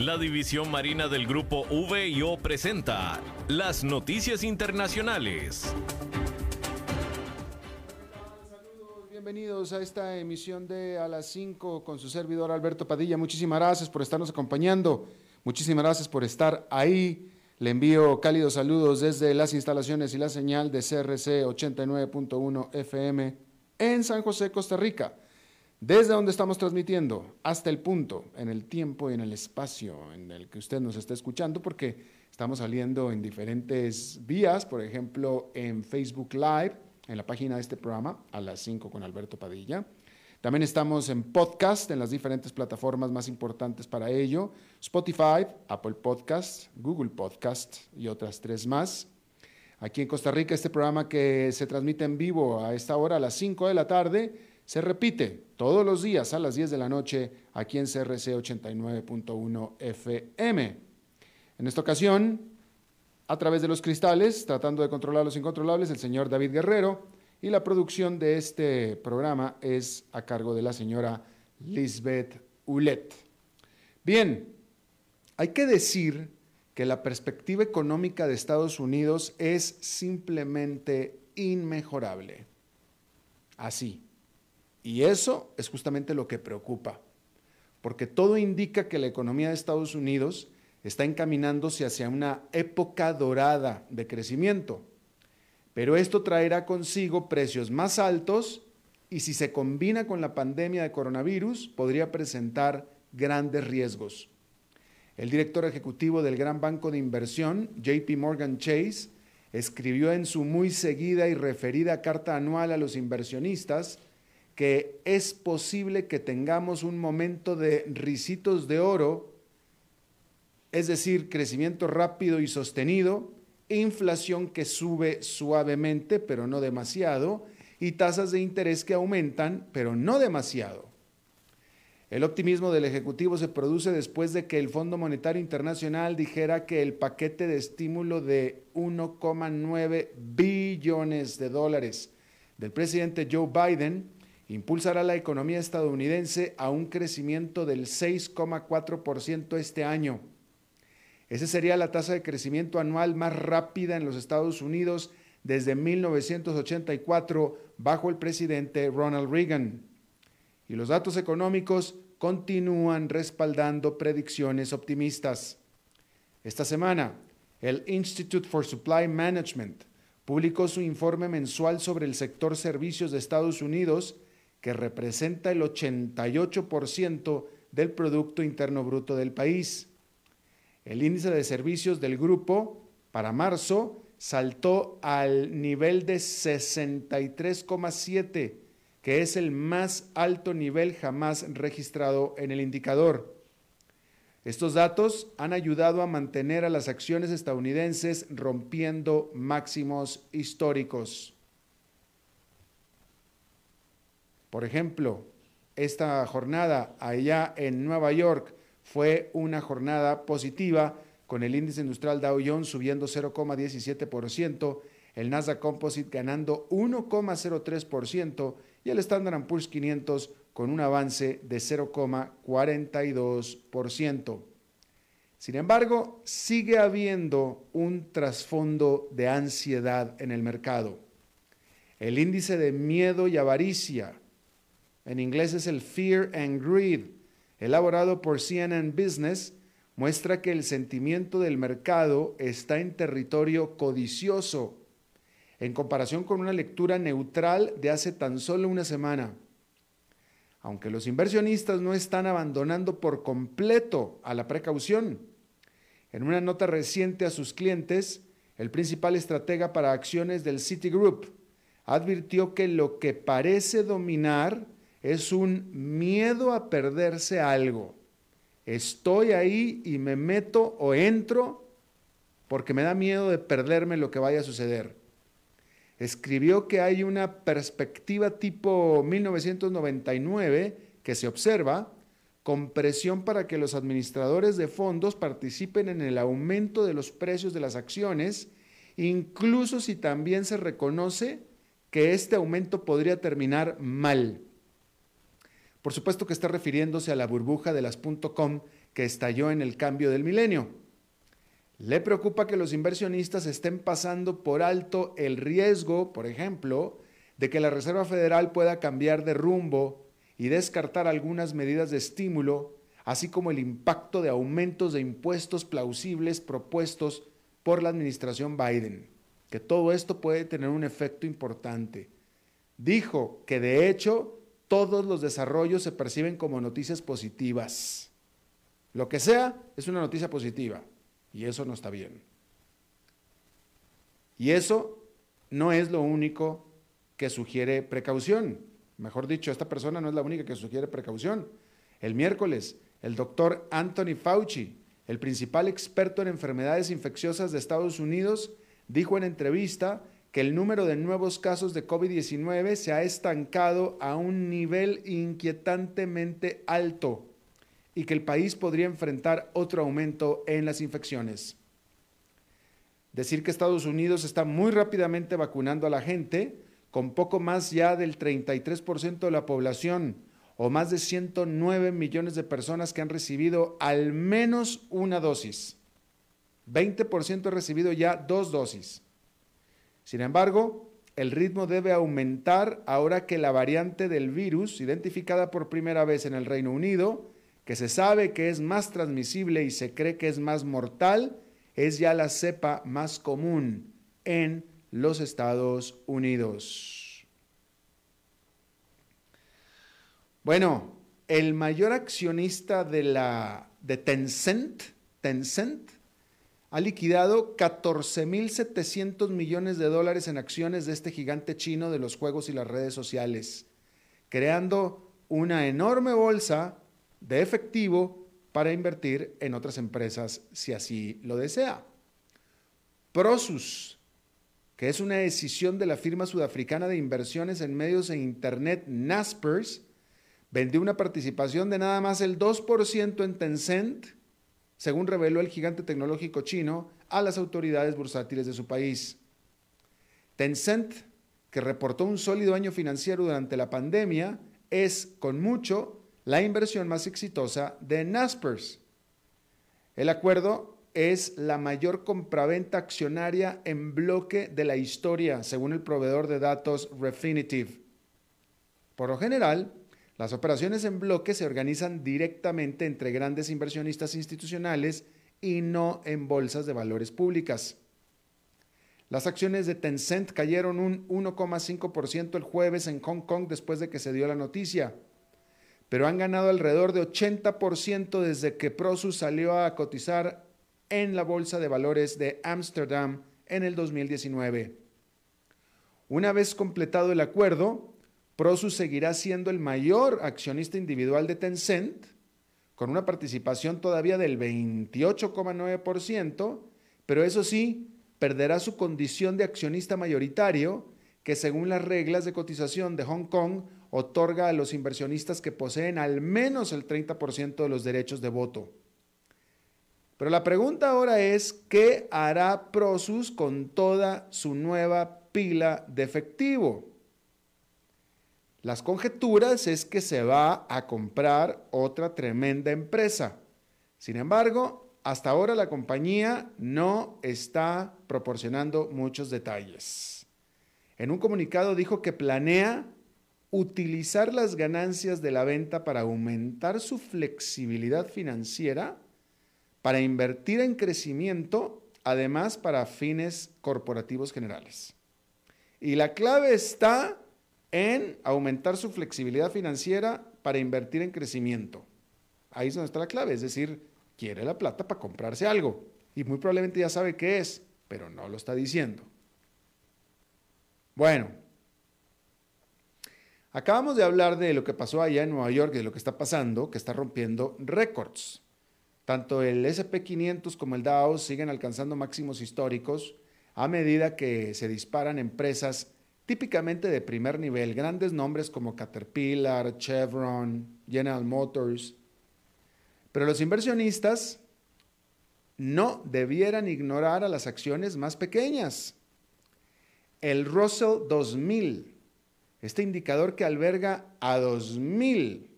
La División Marina del Grupo VIO presenta las noticias internacionales. bienvenidos a esta emisión de A las 5 con su servidor Alberto Padilla. Muchísimas gracias por estarnos acompañando. Muchísimas gracias por estar ahí. Le envío cálidos saludos desde las instalaciones y la señal de CRC 89.1 FM en San José, Costa Rica. Desde donde estamos transmitiendo hasta el punto, en el tiempo y en el espacio en el que usted nos está escuchando, porque estamos saliendo en diferentes vías, por ejemplo, en Facebook Live en la página de este programa, a las 5 con Alberto Padilla. También estamos en podcast, en las diferentes plataformas más importantes para ello, Spotify, Apple Podcast, Google Podcast y otras tres más. Aquí en Costa Rica, este programa que se transmite en vivo a esta hora, a las 5 de la tarde, se repite todos los días a las 10 de la noche aquí en CRC 89.1 FM. En esta ocasión, a través de los cristales, tratando de controlar los incontrolables, el señor David Guerrero. Y la producción de este programa es a cargo de la señora Lisbeth Ulet. Bien, hay que decir que la perspectiva económica de Estados Unidos es simplemente inmejorable. Así. Y eso es justamente lo que preocupa, porque todo indica que la economía de Estados Unidos está encaminándose hacia una época dorada de crecimiento. Pero esto traerá consigo precios más altos y si se combina con la pandemia de coronavirus podría presentar grandes riesgos. El director ejecutivo del gran banco de inversión, JP Morgan Chase, escribió en su muy seguida y referida carta anual a los inversionistas que es posible que tengamos un momento de risitos de oro es decir, crecimiento rápido y sostenido, inflación que sube suavemente, pero no demasiado, y tasas de interés que aumentan, pero no demasiado. El optimismo del Ejecutivo se produce después de que el Fondo Monetario Internacional dijera que el paquete de estímulo de 1,9 billones de dólares del presidente Joe Biden impulsará la economía estadounidense a un crecimiento del 6,4% este año esa sería la tasa de crecimiento anual más rápida en los Estados Unidos desde 1984 bajo el presidente Ronald Reagan. Y los datos económicos continúan respaldando predicciones optimistas. Esta semana, el Institute for Supply Management publicó su informe mensual sobre el sector servicios de Estados Unidos, que representa el 88% del Producto Interno Bruto del país. El índice de servicios del grupo para marzo saltó al nivel de 63,7, que es el más alto nivel jamás registrado en el indicador. Estos datos han ayudado a mantener a las acciones estadounidenses rompiendo máximos históricos. Por ejemplo, esta jornada allá en Nueva York, fue una jornada positiva con el índice industrial Dow Jones subiendo 0,17%, el Nasdaq Composite ganando 1,03% y el Standard Poor's 500 con un avance de 0,42%. Sin embargo, sigue habiendo un trasfondo de ansiedad en el mercado. El índice de miedo y avaricia, en inglés es el Fear and Greed, elaborado por CNN Business, muestra que el sentimiento del mercado está en territorio codicioso, en comparación con una lectura neutral de hace tan solo una semana. Aunque los inversionistas no están abandonando por completo a la precaución, en una nota reciente a sus clientes, el principal estratega para acciones del Citigroup advirtió que lo que parece dominar es un miedo a perderse algo estoy ahí y me meto o entro porque me da miedo de perderme lo que vaya a suceder. Escribió que hay una perspectiva tipo 1999 que se observa con presión para que los administradores de fondos participen en el aumento de los precios de las acciones, incluso si también se reconoce que este aumento podría terminar mal. Por supuesto que está refiriéndose a la burbuja de las .com que estalló en el cambio del milenio. Le preocupa que los inversionistas estén pasando por alto el riesgo, por ejemplo, de que la Reserva Federal pueda cambiar de rumbo y descartar algunas medidas de estímulo, así como el impacto de aumentos de impuestos plausibles propuestos por la administración Biden, que todo esto puede tener un efecto importante. Dijo que de hecho todos los desarrollos se perciben como noticias positivas. Lo que sea es una noticia positiva y eso no está bien. Y eso no es lo único que sugiere precaución. Mejor dicho, esta persona no es la única que sugiere precaución. El miércoles, el doctor Anthony Fauci, el principal experto en enfermedades infecciosas de Estados Unidos, dijo en entrevista que el número de nuevos casos de COVID-19 se ha estancado a un nivel inquietantemente alto y que el país podría enfrentar otro aumento en las infecciones. Decir que Estados Unidos está muy rápidamente vacunando a la gente, con poco más ya del 33% de la población o más de 109 millones de personas que han recibido al menos una dosis. 20% ha recibido ya dos dosis. Sin embargo, el ritmo debe aumentar ahora que la variante del virus, identificada por primera vez en el Reino Unido, que se sabe que es más transmisible y se cree que es más mortal, es ya la cepa más común en los Estados Unidos. Bueno, el mayor accionista de la de Tencent, Tencent ha liquidado 14.700 millones de dólares en acciones de este gigante chino de los juegos y las redes sociales, creando una enorme bolsa de efectivo para invertir en otras empresas si así lo desea. Prosus, que es una decisión de la firma sudafricana de inversiones en medios e Internet Naspers, vendió una participación de nada más el 2% en Tencent según reveló el gigante tecnológico chino a las autoridades bursátiles de su país. Tencent, que reportó un sólido año financiero durante la pandemia, es, con mucho, la inversión más exitosa de Naspers. El acuerdo es la mayor compraventa accionaria en bloque de la historia, según el proveedor de datos Refinitiv. Por lo general, las operaciones en bloque se organizan directamente entre grandes inversionistas institucionales y no en bolsas de valores públicas. Las acciones de Tencent cayeron un 1,5% el jueves en Hong Kong después de que se dio la noticia, pero han ganado alrededor de 80% desde que Prosus salió a cotizar en la Bolsa de Valores de Ámsterdam en el 2019. Una vez completado el acuerdo, Prosus seguirá siendo el mayor accionista individual de Tencent, con una participación todavía del 28,9%, pero eso sí, perderá su condición de accionista mayoritario, que según las reglas de cotización de Hong Kong otorga a los inversionistas que poseen al menos el 30% de los derechos de voto. Pero la pregunta ahora es, ¿qué hará Prosus con toda su nueva pila de efectivo? Las conjeturas es que se va a comprar otra tremenda empresa. Sin embargo, hasta ahora la compañía no está proporcionando muchos detalles. En un comunicado dijo que planea utilizar las ganancias de la venta para aumentar su flexibilidad financiera, para invertir en crecimiento, además para fines corporativos generales. Y la clave está en aumentar su flexibilidad financiera para invertir en crecimiento. Ahí es donde está la clave, es decir, quiere la plata para comprarse algo y muy probablemente ya sabe qué es, pero no lo está diciendo. Bueno, acabamos de hablar de lo que pasó allá en Nueva York, de lo que está pasando, que está rompiendo récords. Tanto el SP500 como el Dow siguen alcanzando máximos históricos a medida que se disparan empresas típicamente de primer nivel, grandes nombres como Caterpillar, Chevron, General Motors. Pero los inversionistas no debieran ignorar a las acciones más pequeñas. El Russell 2000, este indicador que alberga a 2000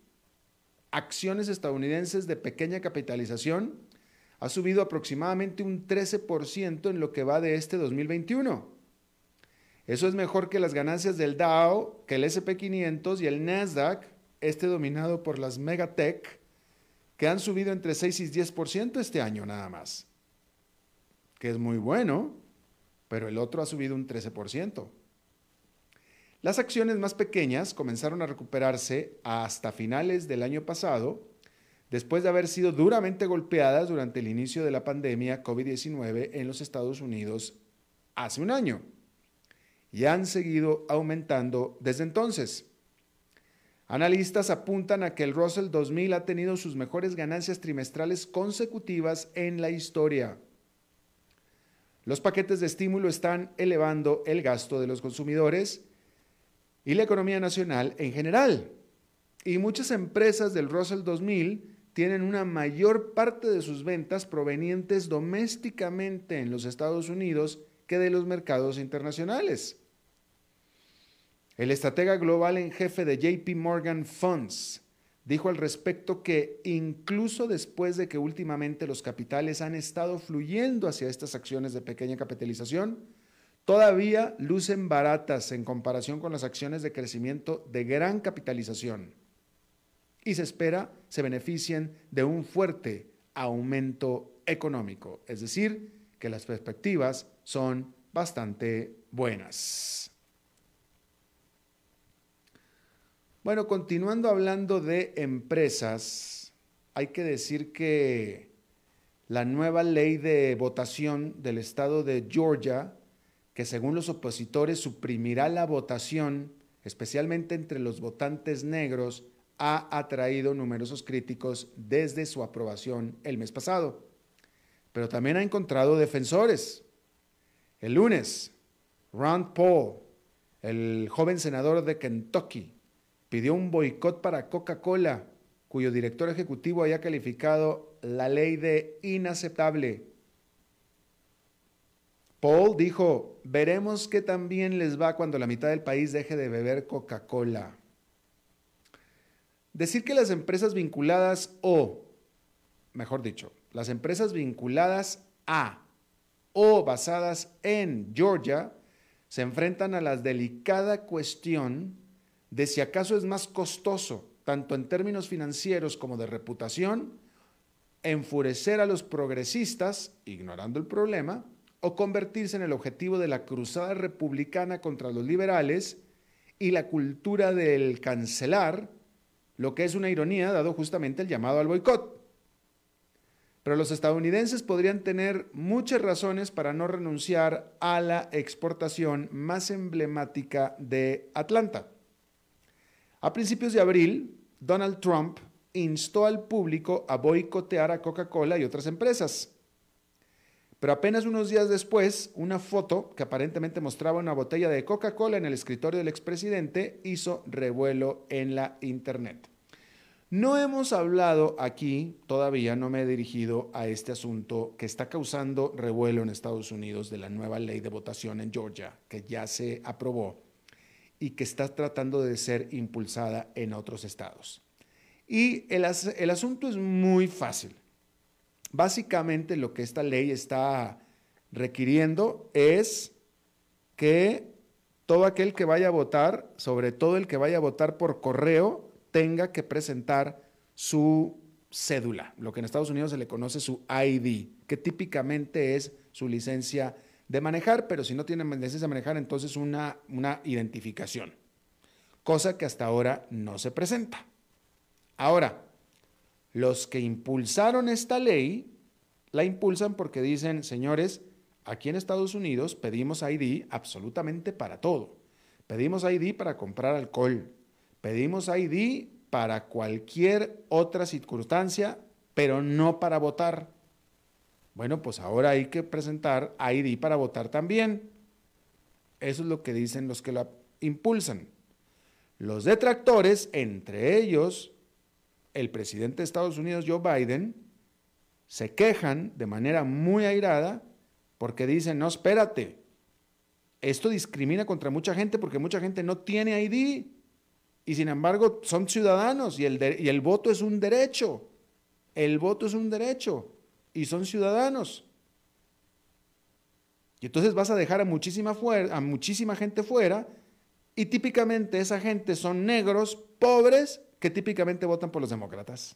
acciones estadounidenses de pequeña capitalización, ha subido aproximadamente un 13% en lo que va de este 2021. Eso es mejor que las ganancias del Dow, que el SP500 y el Nasdaq, este dominado por las Megatech, que han subido entre 6 y 10% este año nada más. Que es muy bueno, pero el otro ha subido un 13%. Las acciones más pequeñas comenzaron a recuperarse hasta finales del año pasado, después de haber sido duramente golpeadas durante el inicio de la pandemia COVID-19 en los Estados Unidos hace un año y han seguido aumentando desde entonces. Analistas apuntan a que el Russell 2000 ha tenido sus mejores ganancias trimestrales consecutivas en la historia. Los paquetes de estímulo están elevando el gasto de los consumidores y la economía nacional en general. Y muchas empresas del Russell 2000 tienen una mayor parte de sus ventas provenientes domésticamente en los Estados Unidos que de los mercados internacionales. El estratega global en jefe de JP Morgan Funds dijo al respecto que incluso después de que últimamente los capitales han estado fluyendo hacia estas acciones de pequeña capitalización, todavía lucen baratas en comparación con las acciones de crecimiento de gran capitalización y se espera se beneficien de un fuerte aumento económico, es decir, que las perspectivas son bastante buenas. Bueno, continuando hablando de empresas, hay que decir que la nueva ley de votación del estado de Georgia, que según los opositores suprimirá la votación, especialmente entre los votantes negros, ha atraído numerosos críticos desde su aprobación el mes pasado. Pero también ha encontrado defensores. El lunes, Rand Paul, el joven senador de Kentucky, pidió un boicot para Coca-Cola, cuyo director ejecutivo haya calificado la ley de inaceptable. Paul dijo, veremos qué también les va cuando la mitad del país deje de beber Coca-Cola. Decir que las empresas vinculadas o, mejor dicho, las empresas vinculadas a o basadas en Georgia se enfrentan a la delicada cuestión de si acaso es más costoso, tanto en términos financieros como de reputación, enfurecer a los progresistas, ignorando el problema, o convertirse en el objetivo de la cruzada republicana contra los liberales y la cultura del cancelar, lo que es una ironía dado justamente el llamado al boicot. Pero los estadounidenses podrían tener muchas razones para no renunciar a la exportación más emblemática de Atlanta. A principios de abril, Donald Trump instó al público a boicotear a Coca-Cola y otras empresas. Pero apenas unos días después, una foto que aparentemente mostraba una botella de Coca-Cola en el escritorio del expresidente hizo revuelo en la Internet. No hemos hablado aquí, todavía no me he dirigido a este asunto que está causando revuelo en Estados Unidos de la nueva ley de votación en Georgia, que ya se aprobó y que está tratando de ser impulsada en otros estados. Y el, el asunto es muy fácil. Básicamente lo que esta ley está requiriendo es que todo aquel que vaya a votar, sobre todo el que vaya a votar por correo, tenga que presentar su cédula, lo que en Estados Unidos se le conoce su ID, que típicamente es su licencia de manejar, pero si no tiene licencia de manejar, entonces una, una identificación, cosa que hasta ahora no se presenta. Ahora, los que impulsaron esta ley, la impulsan porque dicen, señores, aquí en Estados Unidos pedimos ID absolutamente para todo. Pedimos ID para comprar alcohol, pedimos ID para cualquier otra circunstancia, pero no para votar. Bueno, pues ahora hay que presentar ID para votar también. Eso es lo que dicen los que la impulsan. Los detractores, entre ellos el presidente de Estados Unidos, Joe Biden, se quejan de manera muy airada porque dicen, no, espérate, esto discrimina contra mucha gente porque mucha gente no tiene ID y sin embargo son ciudadanos y el, y el voto es un derecho. El voto es un derecho y son ciudadanos. Y entonces vas a dejar a muchísima, a muchísima gente fuera y típicamente esa gente son negros, pobres, que típicamente votan por los demócratas.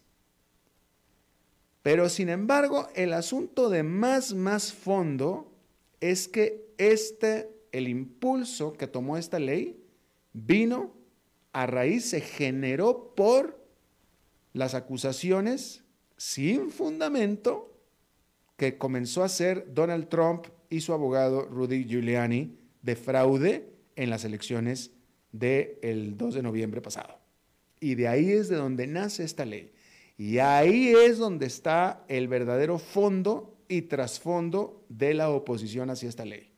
Pero sin embargo, el asunto de más, más fondo es que este, el impulso que tomó esta ley vino a raíz, se generó por las acusaciones sin fundamento que comenzó a hacer Donald Trump y su abogado Rudy Giuliani de fraude en las elecciones del 2 de noviembre pasado. Y de ahí es de donde nace esta ley. Y ahí es donde está el verdadero fondo y trasfondo de la oposición hacia esta ley.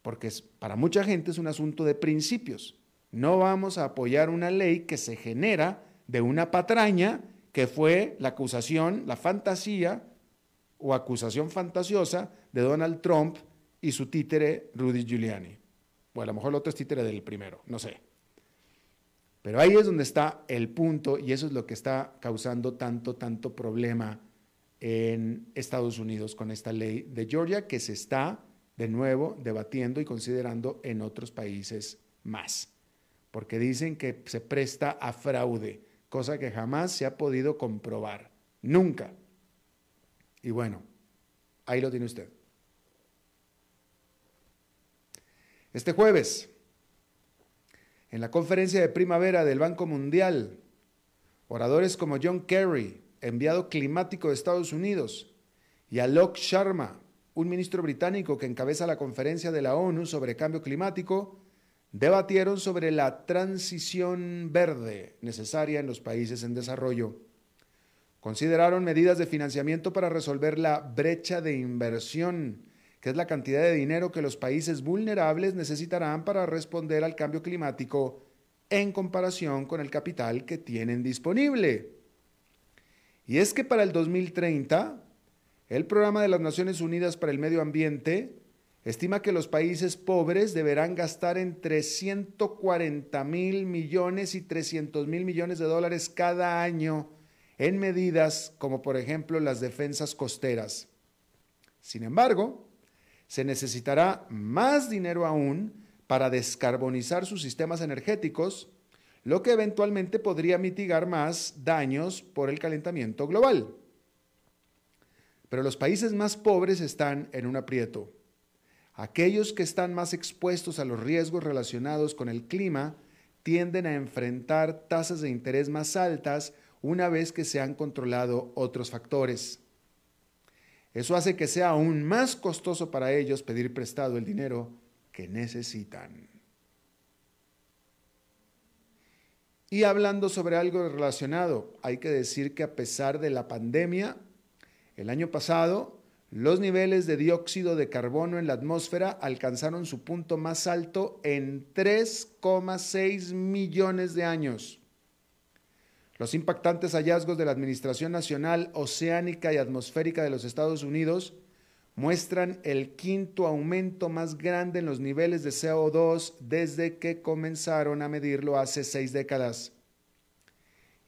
Porque para mucha gente es un asunto de principios. No vamos a apoyar una ley que se genera de una patraña que fue la acusación, la fantasía o acusación fantasiosa de Donald Trump y su títere Rudy Giuliani. O a lo mejor el otro es títere del primero, no sé. Pero ahí es donde está el punto y eso es lo que está causando tanto, tanto problema en Estados Unidos con esta ley de Georgia que se está de nuevo debatiendo y considerando en otros países más porque dicen que se presta a fraude, cosa que jamás se ha podido comprobar, nunca. Y bueno, ahí lo tiene usted. Este jueves, en la conferencia de primavera del Banco Mundial, oradores como John Kerry, enviado climático de Estados Unidos, y Alok Sharma, un ministro británico que encabeza la conferencia de la ONU sobre cambio climático, debatieron sobre la transición verde necesaria en los países en desarrollo. Consideraron medidas de financiamiento para resolver la brecha de inversión, que es la cantidad de dinero que los países vulnerables necesitarán para responder al cambio climático en comparación con el capital que tienen disponible. Y es que para el 2030, el Programa de las Naciones Unidas para el Medio Ambiente estima que los países pobres deberán gastar entre 140 mil millones y 300 mil millones de dólares cada año en medidas como por ejemplo las defensas costeras. Sin embargo, se necesitará más dinero aún para descarbonizar sus sistemas energéticos, lo que eventualmente podría mitigar más daños por el calentamiento global. Pero los países más pobres están en un aprieto. Aquellos que están más expuestos a los riesgos relacionados con el clima tienden a enfrentar tasas de interés más altas una vez que se han controlado otros factores. Eso hace que sea aún más costoso para ellos pedir prestado el dinero que necesitan. Y hablando sobre algo relacionado, hay que decir que a pesar de la pandemia, el año pasado los niveles de dióxido de carbono en la atmósfera alcanzaron su punto más alto en 3,6 millones de años. Los impactantes hallazgos de la Administración Nacional Oceánica y Atmosférica de los Estados Unidos muestran el quinto aumento más grande en los niveles de CO2 desde que comenzaron a medirlo hace seis décadas.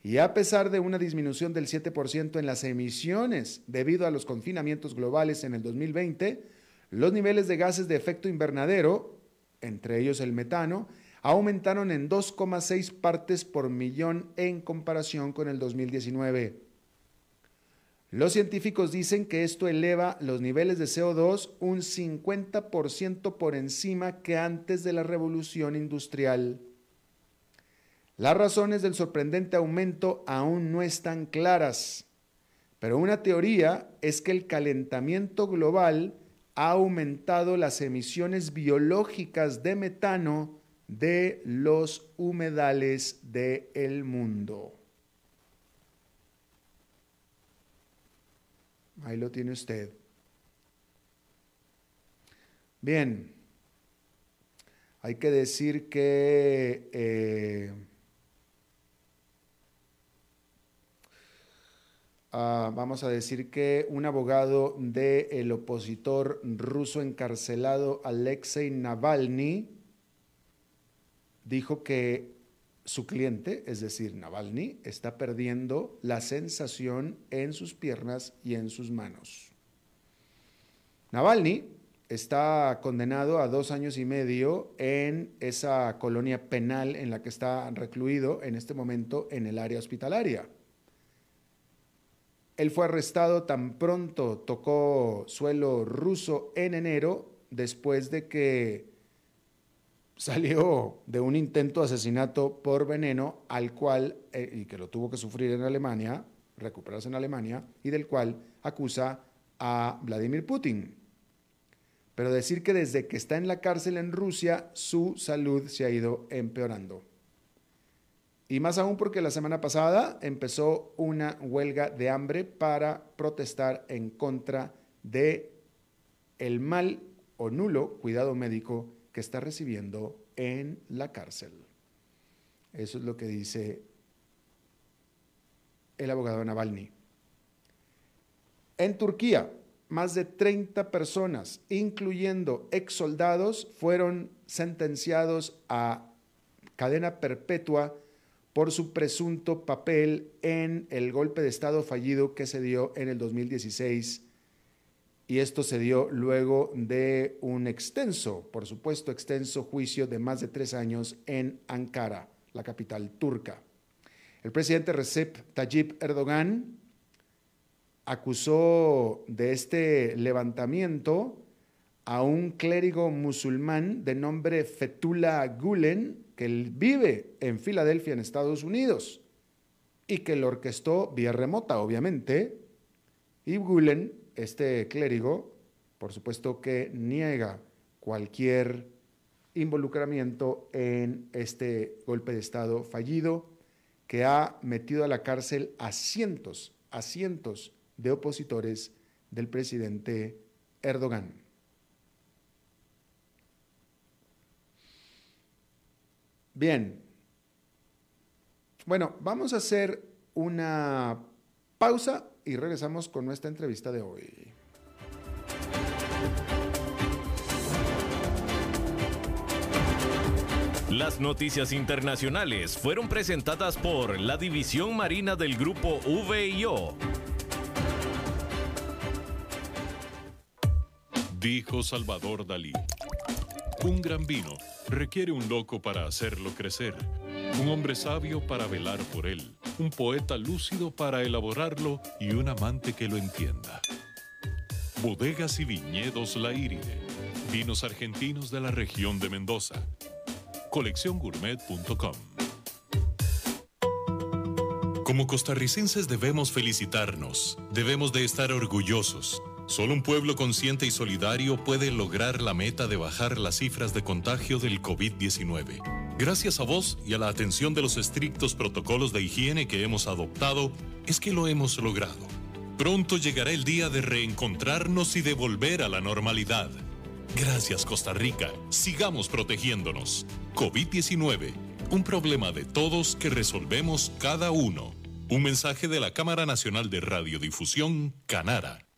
Y a pesar de una disminución del 7% en las emisiones debido a los confinamientos globales en el 2020, los niveles de gases de efecto invernadero entre ellos el metano, aumentaron en 2,6 partes por millón en comparación con el 2019. Los científicos dicen que esto eleva los niveles de CO2 un 50% por encima que antes de la revolución industrial. Las razones del sorprendente aumento aún no están claras, pero una teoría es que el calentamiento global ha aumentado las emisiones biológicas de metano de los humedales del mundo. Ahí lo tiene usted. Bien, hay que decir que eh, ah, vamos a decir que un abogado del opositor ruso encarcelado Alexei Navalny dijo que su cliente, es decir, Navalny, está perdiendo la sensación en sus piernas y en sus manos. Navalny está condenado a dos años y medio en esa colonia penal en la que está recluido en este momento en el área hospitalaria. Él fue arrestado tan pronto tocó suelo ruso en enero, después de que salió de un intento de asesinato por veneno al cual, eh, y que lo tuvo que sufrir en Alemania, recuperarse en Alemania, y del cual acusa a Vladimir Putin. Pero decir que desde que está en la cárcel en Rusia, su salud se ha ido empeorando. Y más aún porque la semana pasada empezó una huelga de hambre para protestar en contra de el mal o nulo cuidado médico está recibiendo en la cárcel. Eso es lo que dice el abogado Navalny. En Turquía, más de 30 personas, incluyendo ex soldados, fueron sentenciados a cadena perpetua por su presunto papel en el golpe de Estado fallido que se dio en el 2016 y esto se dio luego de un extenso, por supuesto, extenso juicio de más de tres años en Ankara, la capital turca. El presidente Recep Tayyip Erdogan acusó de este levantamiento a un clérigo musulmán de nombre Fethullah Gulen, que vive en Filadelfia, en Estados Unidos, y que lo orquestó vía remota, obviamente. Y Gulen este clérigo, por supuesto que niega cualquier involucramiento en este golpe de Estado fallido que ha metido a la cárcel a cientos, a cientos de opositores del presidente Erdogan. Bien, bueno, vamos a hacer una pausa y regresamos con nuestra entrevista de hoy. Las noticias internacionales fueron presentadas por la División Marina del Grupo VIO. Dijo Salvador Dalí. Un gran vino requiere un loco para hacerlo crecer, un hombre sabio para velar por él un poeta lúcido para elaborarlo y un amante que lo entienda. Bodegas y viñedos La Iride. Vinos argentinos de la región de Mendoza. Colecciongourmet.com Como costarricenses debemos felicitarnos, debemos de estar orgullosos. Solo un pueblo consciente y solidario puede lograr la meta de bajar las cifras de contagio del COVID-19. Gracias a vos y a la atención de los estrictos protocolos de higiene que hemos adoptado, es que lo hemos logrado. Pronto llegará el día de reencontrarnos y de volver a la normalidad. Gracias Costa Rica, sigamos protegiéndonos. COVID-19, un problema de todos que resolvemos cada uno. Un mensaje de la Cámara Nacional de Radiodifusión, Canara.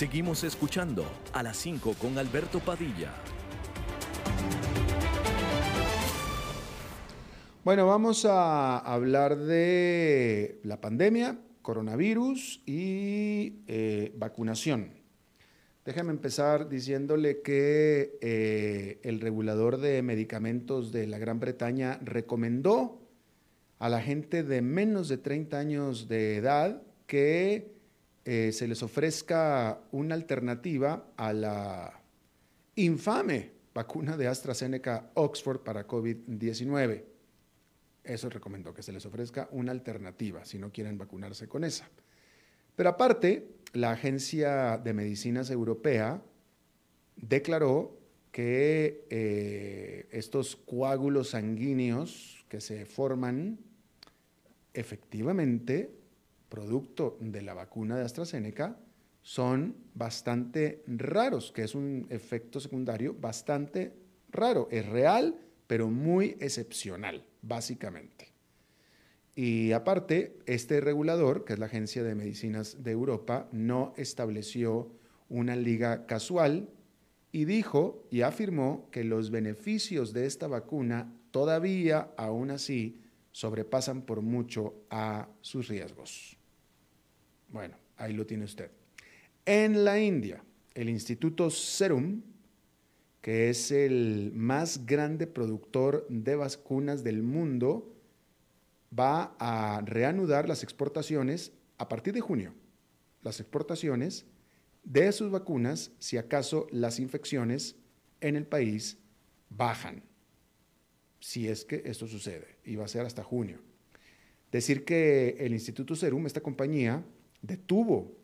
Seguimos escuchando a las 5 con Alberto Padilla. Bueno, vamos a hablar de la pandemia, coronavirus y eh, vacunación. Déjame empezar diciéndole que eh, el regulador de medicamentos de la Gran Bretaña recomendó a la gente de menos de 30 años de edad que eh, se les ofrezca una alternativa a la infame vacuna de AstraZeneca Oxford para COVID-19. Eso recomendó, que se les ofrezca una alternativa si no quieren vacunarse con esa. Pero aparte, la Agencia de Medicinas Europea declaró que eh, estos coágulos sanguíneos que se forman efectivamente producto de la vacuna de AstraZeneca son bastante raros, que es un efecto secundario bastante raro. Es real, pero muy excepcional, básicamente. Y aparte, este regulador, que es la Agencia de Medicinas de Europa, no estableció una liga casual y dijo y afirmó que los beneficios de esta vacuna todavía, aún así, sobrepasan por mucho a sus riesgos. Bueno, ahí lo tiene usted. En la India, el Instituto Serum, que es el más grande productor de vacunas del mundo, va a reanudar las exportaciones a partir de junio. Las exportaciones de sus vacunas si acaso las infecciones en el país bajan. Si es que esto sucede, y va a ser hasta junio. Decir que el Instituto Serum, esta compañía, detuvo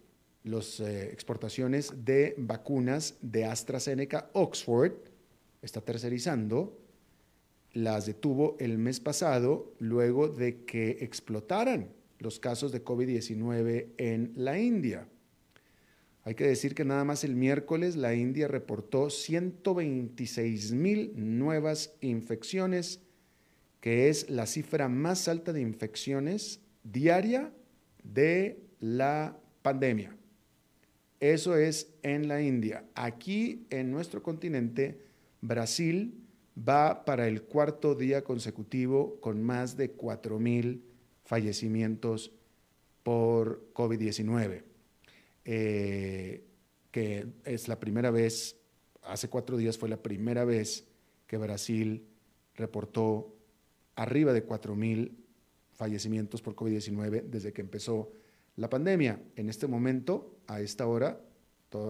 las eh, exportaciones de vacunas de AstraZeneca Oxford, está tercerizando, las detuvo el mes pasado luego de que explotaran los casos de COVID-19 en la India. Hay que decir que nada más el miércoles la India reportó 126 mil nuevas infecciones, que es la cifra más alta de infecciones diaria de la pandemia. Eso es en la India. Aquí en nuestro continente, Brasil va para el cuarto día consecutivo con más de 4.000 fallecimientos por COVID-19, eh, que es la primera vez, hace cuatro días fue la primera vez que Brasil reportó arriba de 4.000 fallecimientos por COVID-19 desde que empezó la pandemia, en este momento, a esta hora,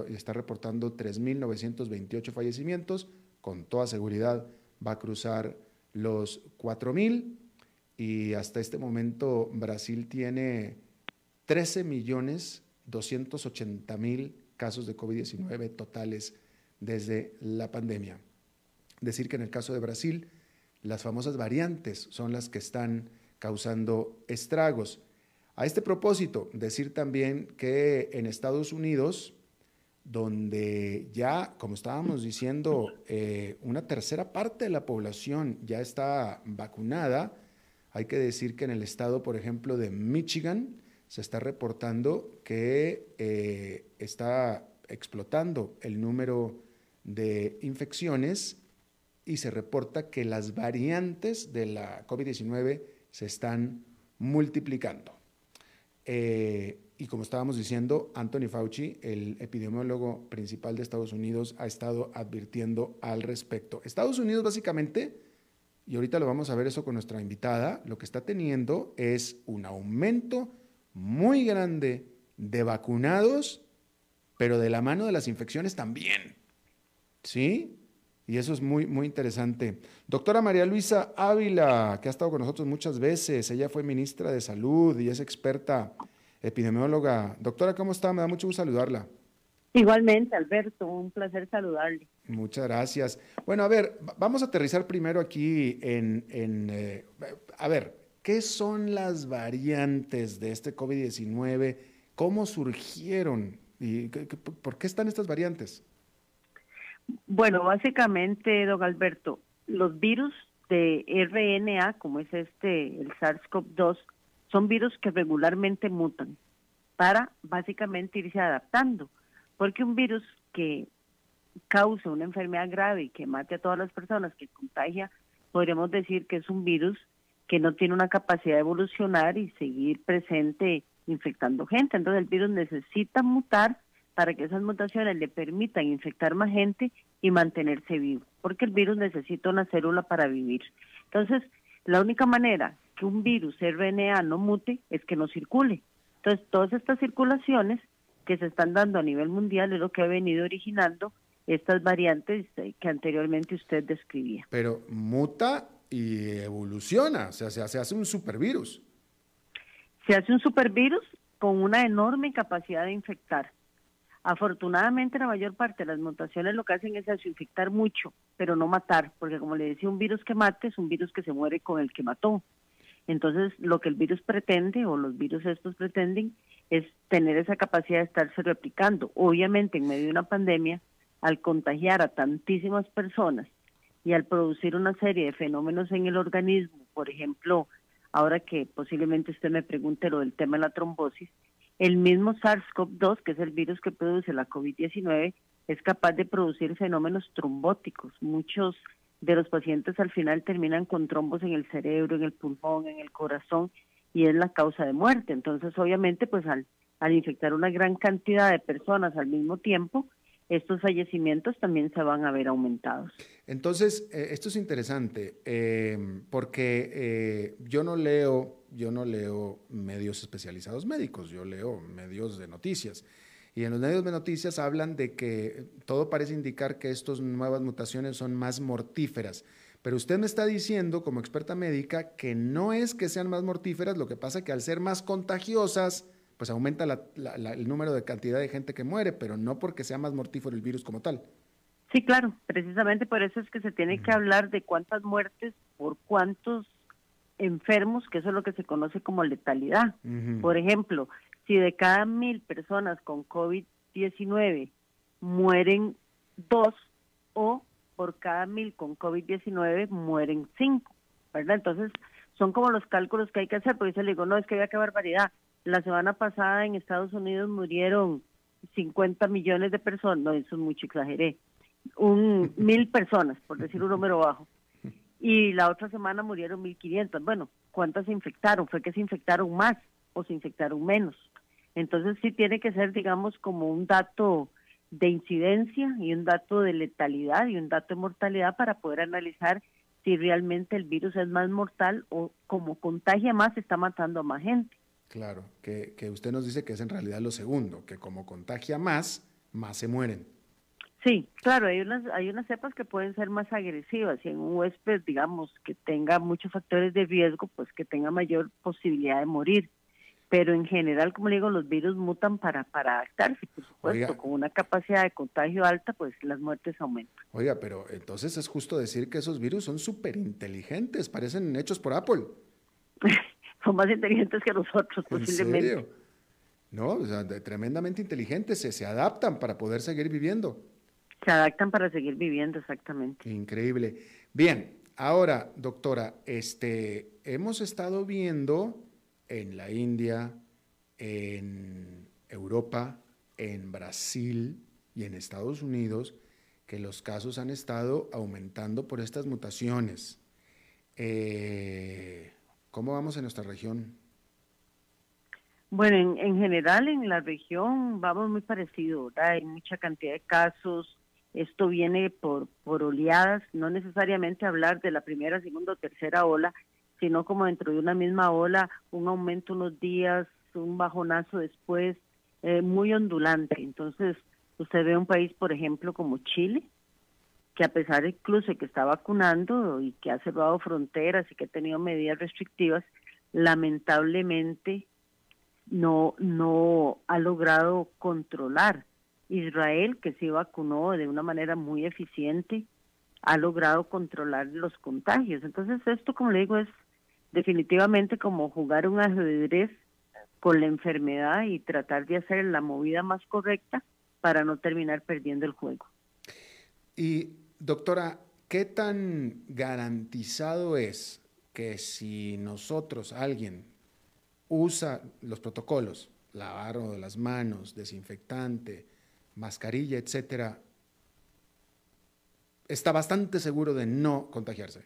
está reportando 3.928 fallecimientos, con toda seguridad va a cruzar los 4.000 y hasta este momento Brasil tiene 13 millones mil casos de COVID-19 totales desde la pandemia. Decir que en el caso de Brasil, las famosas variantes son las que están causando estragos. A este propósito, decir también que en Estados Unidos, donde ya, como estábamos diciendo, eh, una tercera parte de la población ya está vacunada, hay que decir que en el estado, por ejemplo, de Michigan, se está reportando que eh, está explotando el número de infecciones y se reporta que las variantes de la COVID-19 se están multiplicando. Eh, y como estábamos diciendo, Anthony Fauci, el epidemiólogo principal de Estados Unidos, ha estado advirtiendo al respecto. Estados Unidos básicamente, y ahorita lo vamos a ver eso con nuestra invitada, lo que está teniendo es un aumento muy grande de vacunados, pero de la mano de las infecciones también. ¿Sí? Y eso es muy, muy interesante. Doctora María Luisa Ávila, que ha estado con nosotros muchas veces, ella fue ministra de Salud y es experta epidemióloga. Doctora, ¿cómo está? Me da mucho gusto saludarla. Igualmente, Alberto, un placer saludarle. Muchas gracias. Bueno, a ver, vamos a aterrizar primero aquí en, eh, a ver, ¿qué son las variantes de este COVID-19? ¿Cómo surgieron? ¿Y por qué están estas variantes? Bueno, básicamente, don Alberto, los virus de RNA, como es este, el SARS-CoV-2, son virus que regularmente mutan para básicamente irse adaptando, porque un virus que causa una enfermedad grave y que mate a todas las personas, que contagia, podríamos decir que es un virus que no tiene una capacidad de evolucionar y seguir presente infectando gente. Entonces el virus necesita mutar para que esas mutaciones le permitan infectar más gente y mantenerse vivo, porque el virus necesita una célula para vivir. Entonces, la única manera que un virus RNA no mute es que no circule. Entonces, todas estas circulaciones que se están dando a nivel mundial es lo que ha venido originando estas variantes que anteriormente usted describía. Pero muta y evoluciona, o sea, se hace un supervirus. Se hace un supervirus con una enorme capacidad de infectar. Afortunadamente, la mayor parte de las mutaciones lo que hacen es infectar mucho, pero no matar, porque como le decía, un virus que mate es un virus que se muere con el que mató. Entonces, lo que el virus pretende, o los virus estos pretenden, es tener esa capacidad de estarse replicando. Obviamente, en medio de una pandemia, al contagiar a tantísimas personas y al producir una serie de fenómenos en el organismo, por ejemplo, ahora que posiblemente usted me pregunte lo del tema de la trombosis, el mismo SARS-CoV-2, que es el virus que produce la COVID-19, es capaz de producir fenómenos trombóticos. Muchos de los pacientes al final terminan con trombos en el cerebro, en el pulmón, en el corazón, y es la causa de muerte. Entonces, obviamente, pues al, infectar una gran cantidad de personas al mismo tiempo, estos fallecimientos también se van a ver aumentados. Entonces, eh, esto es interesante, eh, porque eh, yo no leo, yo no leo medios especializados médicos, yo leo medios de noticias. Y en los medios de noticias hablan de que todo parece indicar que estas nuevas mutaciones son más mortíferas. Pero usted me está diciendo, como experta médica, que no es que sean más mortíferas, lo que pasa que al ser más contagiosas, pues aumenta el número de cantidad de gente que muere, pero no porque sea más mortífero el virus como tal. Sí, claro, precisamente por eso es que se tiene que hablar de cuántas muertes por cuántos enfermos, que eso es lo que se conoce como letalidad. Por ejemplo, si de cada mil personas con COVID-19 mueren dos o por cada mil con COVID-19 mueren cinco, ¿verdad? Entonces, son como los cálculos que hay que hacer, porque se le digo, no, es que había que barbaridad. La semana pasada en Estados Unidos murieron 50 millones de personas, no, eso es mucho, exageré, un mil personas, por decir un número bajo. Y la otra semana murieron 1.500. Bueno, ¿cuántas se infectaron? Fue que se infectaron más o se infectaron menos. Entonces sí tiene que ser, digamos, como un dato de incidencia y un dato de letalidad y un dato de mortalidad para poder analizar si realmente el virus es más mortal o como contagia más está matando a más gente. Claro, que, que usted nos dice que es en realidad lo segundo, que como contagia más, más se mueren. Sí, claro, hay unas, hay unas cepas que pueden ser más agresivas y en un huésped, digamos, que tenga muchos factores de riesgo, pues que tenga mayor posibilidad de morir. Pero en general, como le digo, los virus mutan para, para adaptarse, por supuesto, con una capacidad de contagio alta, pues las muertes aumentan. Oiga, pero entonces es justo decir que esos virus son súper inteligentes, parecen hechos por Apple. son más inteligentes que nosotros, posiblemente. ¿En serio? No, o sea, tremendamente inteligentes, se, se adaptan para poder seguir viviendo. Se adaptan para seguir viviendo, exactamente. Increíble. Bien, ahora, doctora, este, hemos estado viendo en la India, en Europa, en Brasil y en Estados Unidos que los casos han estado aumentando por estas mutaciones. Eh, ¿Cómo vamos en nuestra región? Bueno, en, general en la región vamos muy parecido, Hay mucha cantidad de casos. Esto viene por, por oleadas, no necesariamente hablar de la primera, segunda o tercera ola, sino como dentro de una misma ola, un aumento unos días, un bajonazo después, eh, muy ondulante. Entonces, usted ve un país, por ejemplo, como Chile, que a pesar incluso de que está vacunando y que ha cerrado fronteras y que ha tenido medidas restrictivas, lamentablemente no, no ha logrado controlar Israel, que se vacunó de una manera muy eficiente, ha logrado controlar los contagios. Entonces esto, como le digo, es definitivamente como jugar un ajedrez con la enfermedad y tratar de hacer la movida más correcta para no terminar perdiendo el juego. Y doctora, ¿qué tan garantizado es que si nosotros, alguien, usa los protocolos, lavado las manos, desinfectante, mascarilla, etcétera, está bastante seguro de no contagiarse?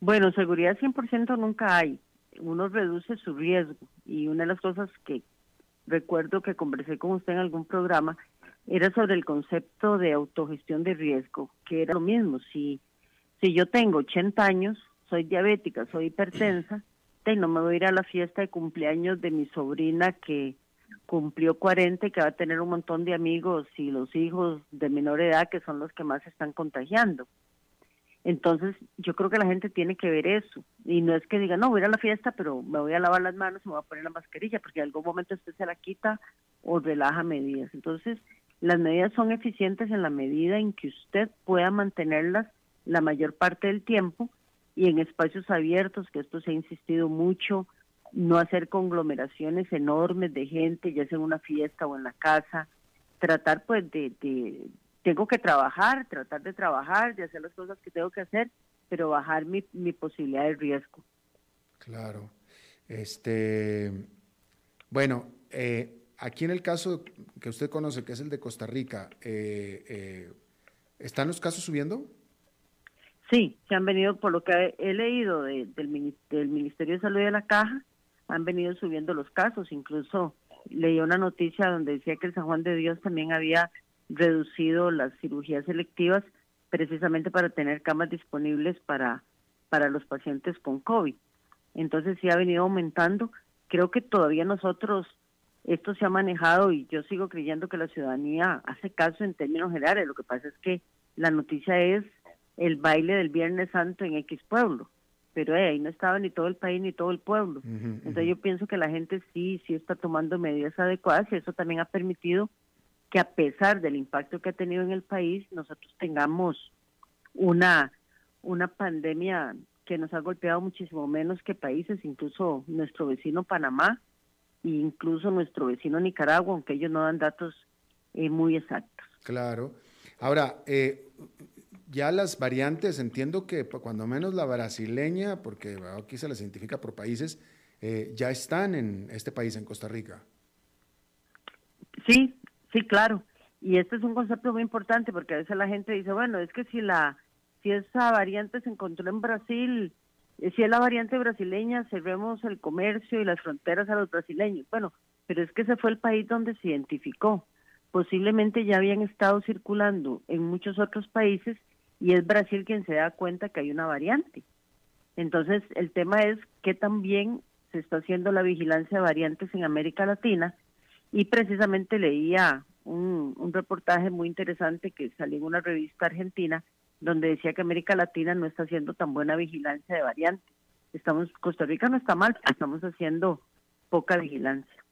Bueno, seguridad 100% nunca hay. Uno reduce su riesgo y una de las cosas que recuerdo que conversé con usted en algún programa era sobre el concepto de autogestión de riesgo, que era lo mismo. Si, si yo tengo 80 años, soy diabética, soy hipertensa, y no me voy a ir a la fiesta de cumpleaños de mi sobrina que cumplió 40 y que va a tener un montón de amigos y los hijos de menor edad que son los que más se están contagiando. Entonces, yo creo que la gente tiene que ver eso. Y no es que diga, no, voy a ir a la fiesta, pero me voy a lavar las manos y me voy a poner la mascarilla, porque en algún momento usted se la quita o relaja medidas. Entonces, las medidas son eficientes en la medida en que usted pueda mantenerlas la mayor parte del tiempo y en espacios abiertos, que esto se ha insistido mucho, no hacer conglomeraciones enormes de gente, ya sea en una fiesta o en la casa, tratar pues de, de, tengo que trabajar, tratar de trabajar, de hacer las cosas que tengo que hacer, pero bajar mi, mi posibilidad de riesgo. Claro. Este, bueno, eh, aquí en el caso que usted conoce, que es el de Costa Rica, eh, eh, ¿están los casos subiendo? Sí, se han venido, por lo que he leído del, del Ministerio de Salud de la Caja, han venido subiendo los casos. Incluso leí una noticia donde decía que el San Juan de Dios también había reducido las cirugías selectivas precisamente para tener camas disponibles para, para los pacientes con COVID. Entonces sí ha venido aumentando. Creo que todavía nosotros, esto se ha manejado y yo sigo creyendo que la ciudadanía hace caso en términos generales. Lo que pasa es que la noticia es el baile del Viernes Santo en X pueblo pero eh, ahí no estaba ni todo el país ni todo el pueblo. Entonces yo pienso que la gente sí, sí está tomando medidas adecuadas y eso también ha permitido que a pesar del impacto que ha tenido en el país, nosotros tengamos una, una pandemia que nos ha golpeado muchísimo menos que países, incluso nuestro vecino Panamá e incluso nuestro vecino Nicaragua, aunque ellos no dan datos eh, muy exactos. Claro. Ahora, eh, ya las variantes, entiendo que cuando menos la brasileña, porque aquí se las identifica por países, eh, ya están en este país, en Costa Rica. Sí, sí, claro. Y este es un concepto muy importante porque a veces la gente dice, bueno, es que si la si esa variante se encontró en Brasil, eh, si es la variante brasileña, cerremos el comercio y las fronteras a los brasileños. Bueno, pero es que ese fue el país donde se identificó. Posiblemente ya habían estado circulando en muchos otros países y es Brasil quien se da cuenta que hay una variante. Entonces, el tema es que también se está haciendo la vigilancia de variantes en América Latina y precisamente leía un, un reportaje muy interesante que salió en una revista argentina donde decía que América Latina no está haciendo tan buena vigilancia de variantes. Estamos, Costa Rica no está mal, estamos haciendo poca vigilancia.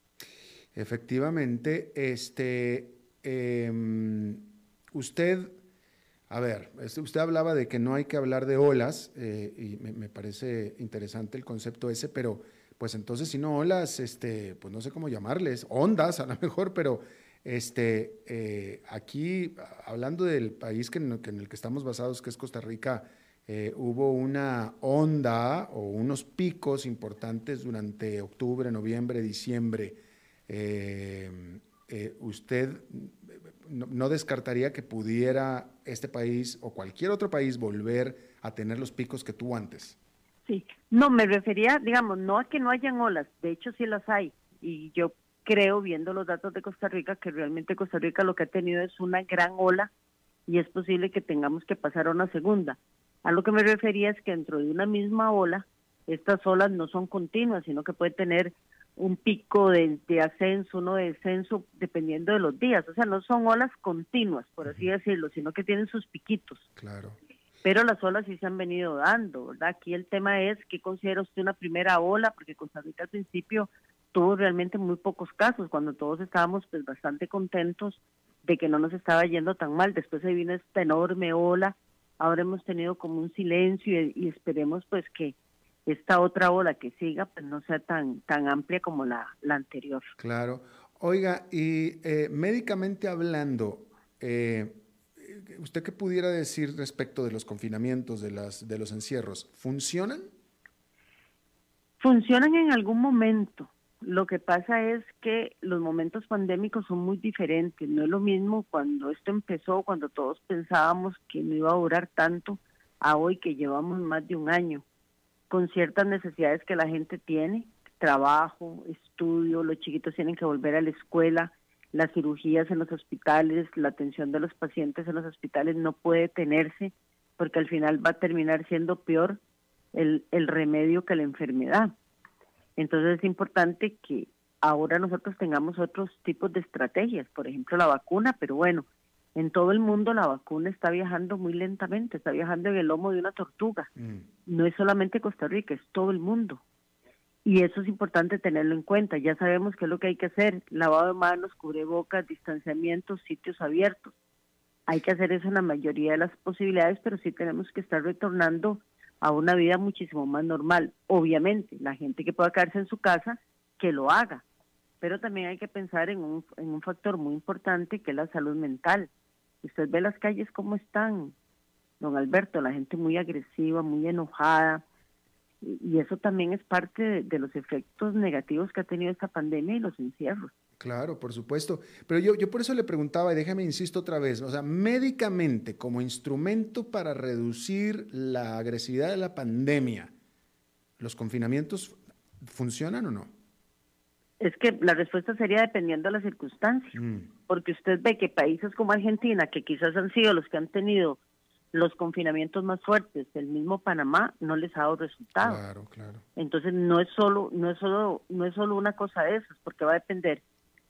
Efectivamente, este, eh, usted a ver, este, usted hablaba de que no hay que hablar de olas eh, y me, parece interesante el concepto ese, pero pues entonces si no olas, este, pues no sé cómo llamarles, ondas a lo mejor, pero este, eh, aquí hablando del país que en, el que estamos basados, que es Costa Rica, eh, hubo una onda o unos picos importantes durante octubre, noviembre, diciembre. usted no, descartaría que pudiera este país o cualquier otro país volver a tener los picos que tuvo antes. Sí, no, me refería, digamos, no a que no hayan olas, de hecho sí las hay, y yo creo, viendo los datos de Costa Rica, que realmente Costa Rica lo que ha tenido es una gran ola y es posible que tengamos que pasar a una segunda. A lo que me refería es que dentro de una misma ola, estas olas no son continuas, sino que puede tener un pico de, ascenso, uno de descenso, dependiendo de los días. O sea, no son olas continuas, por así decirlo, sino que tienen sus piquitos. Claro. Pero las olas sí se han venido dando, ¿verdad? Aquí el tema es qué considera usted una primera ola, porque Costa Rica al principio tuvo realmente muy pocos casos, cuando todos estábamos pues bastante contentos de que no nos estaba yendo tan mal. Después se vino esta enorme ola, ahora hemos tenido como un silencio y, esperemos pues que esta otra ola que siga pues no sea tan, tan amplia como la, la anterior. Claro. Oiga, y eh, médicamente hablando, eh, ¿usted qué pudiera decir respecto de los confinamientos, de, las, de los encierros? ¿Funcionan? Funcionan en algún momento. Lo que pasa es que los momentos pandémicos son muy diferentes. No es lo mismo cuando esto empezó, cuando todos pensábamos que no iba a durar tanto, a hoy que llevamos más de un año, con ciertas necesidades que la gente tiene, trabajo, estudio, los chiquitos tienen que volver a la escuela, las cirugías en los hospitales, la atención de los pacientes en los hospitales no puede tenerse porque al final va a terminar siendo peor el, el remedio que la enfermedad. Entonces es importante que ahora nosotros tengamos otros tipos de estrategias, por ejemplo la vacuna, pero bueno, en todo el mundo la vacuna está viajando muy lentamente, está viajando en el lomo de una tortuga. Mm. No es solamente Costa Rica, es todo el mundo. Y eso es importante tenerlo en cuenta. Ya sabemos qué es lo que hay que hacer, lavado de manos, cubrebocas, distanciamiento, sitios abiertos. Hay que hacer eso en la mayoría de las posibilidades, pero sí tenemos que estar retornando a una vida muchísimo más normal. Obviamente, la gente que pueda quedarse en su casa, que lo haga. Pero también hay que pensar en un, en un factor muy importante que es la salud mental. Usted ve las calles cómo están, don Alberto, la gente muy agresiva, muy enojada, y eso también es parte de, los efectos negativos que ha tenido esta pandemia y los encierros. Claro, por supuesto. Pero yo, yo por eso le preguntaba, y déjame insisto otra vez, o sea, médicamente como instrumento para reducir la agresividad de la pandemia, ¿los confinamientos funcionan o no? Es que la respuesta sería dependiendo de las circunstancias, mm. porque usted ve que países como Argentina, que quizás han sido los que han tenido los confinamientos más fuertes del mismo Panamá no les ha dado resultado. Claro, claro. Entonces no es solo no es solo no es solo una cosa de esas, porque va a depender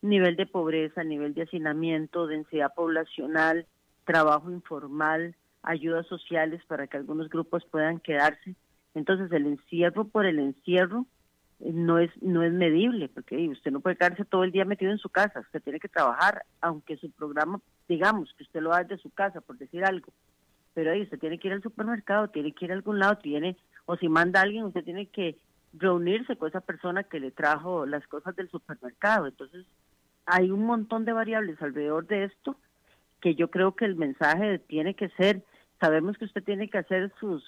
nivel de pobreza, nivel de hacinamiento, densidad poblacional, trabajo informal, ayudas sociales para que algunos grupos puedan quedarse. Entonces el encierro por el encierro no es no es medible, porque usted no puede quedarse todo el día metido en su casa, usted tiene que trabajar, aunque su programa, digamos, que usted lo haga de su casa, por decir algo, pero ahí usted tiene que ir al supermercado, tiene que ir a algún lado, tiene, o si manda alguien, usted tiene que reunirse con esa persona que le trajo las cosas del supermercado. Entonces, hay un montón de variables alrededor de esto que yo creo que el mensaje tiene que ser, sabemos que usted tiene que hacer sus,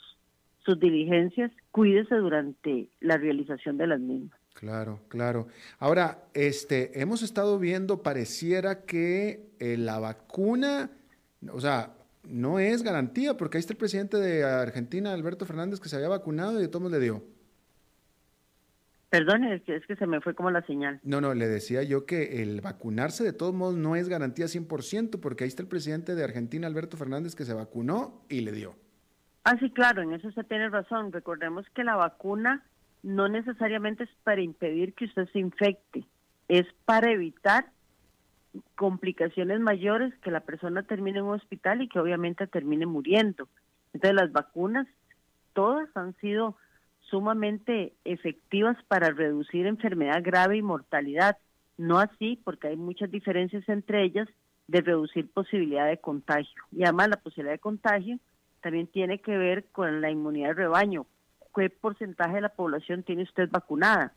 sus diligencias, cuídese durante la realización de las mismas. Claro, claro. Ahora, este, hemos estado viendo, pareciera que eh, la vacuna, o sea, no es garantía, porque ahí está el presidente de Argentina, Alberto Fernández, que se había vacunado y de todos le dio. Perdón, es que, es que se me fue como la señal. No, no, le decía yo que el vacunarse de todos modos no es garantía 100%, porque ahí está el presidente de Argentina, Alberto Fernández, que se vacunó y le dio. Ah, sí, claro, en eso usted tiene razón. Recordemos que la vacuna no necesariamente es para impedir que usted se infecte, es para evitar complicaciones mayores que la persona termine en un hospital y que obviamente termine muriendo. Entonces las vacunas todas han sido sumamente efectivas para reducir enfermedad grave y mortalidad. No así, porque hay muchas diferencias entre ellas de reducir posibilidad de contagio. Y además la posibilidad de contagio también tiene que ver con la inmunidad de rebaño. ¿Qué porcentaje de la población tiene usted vacunada?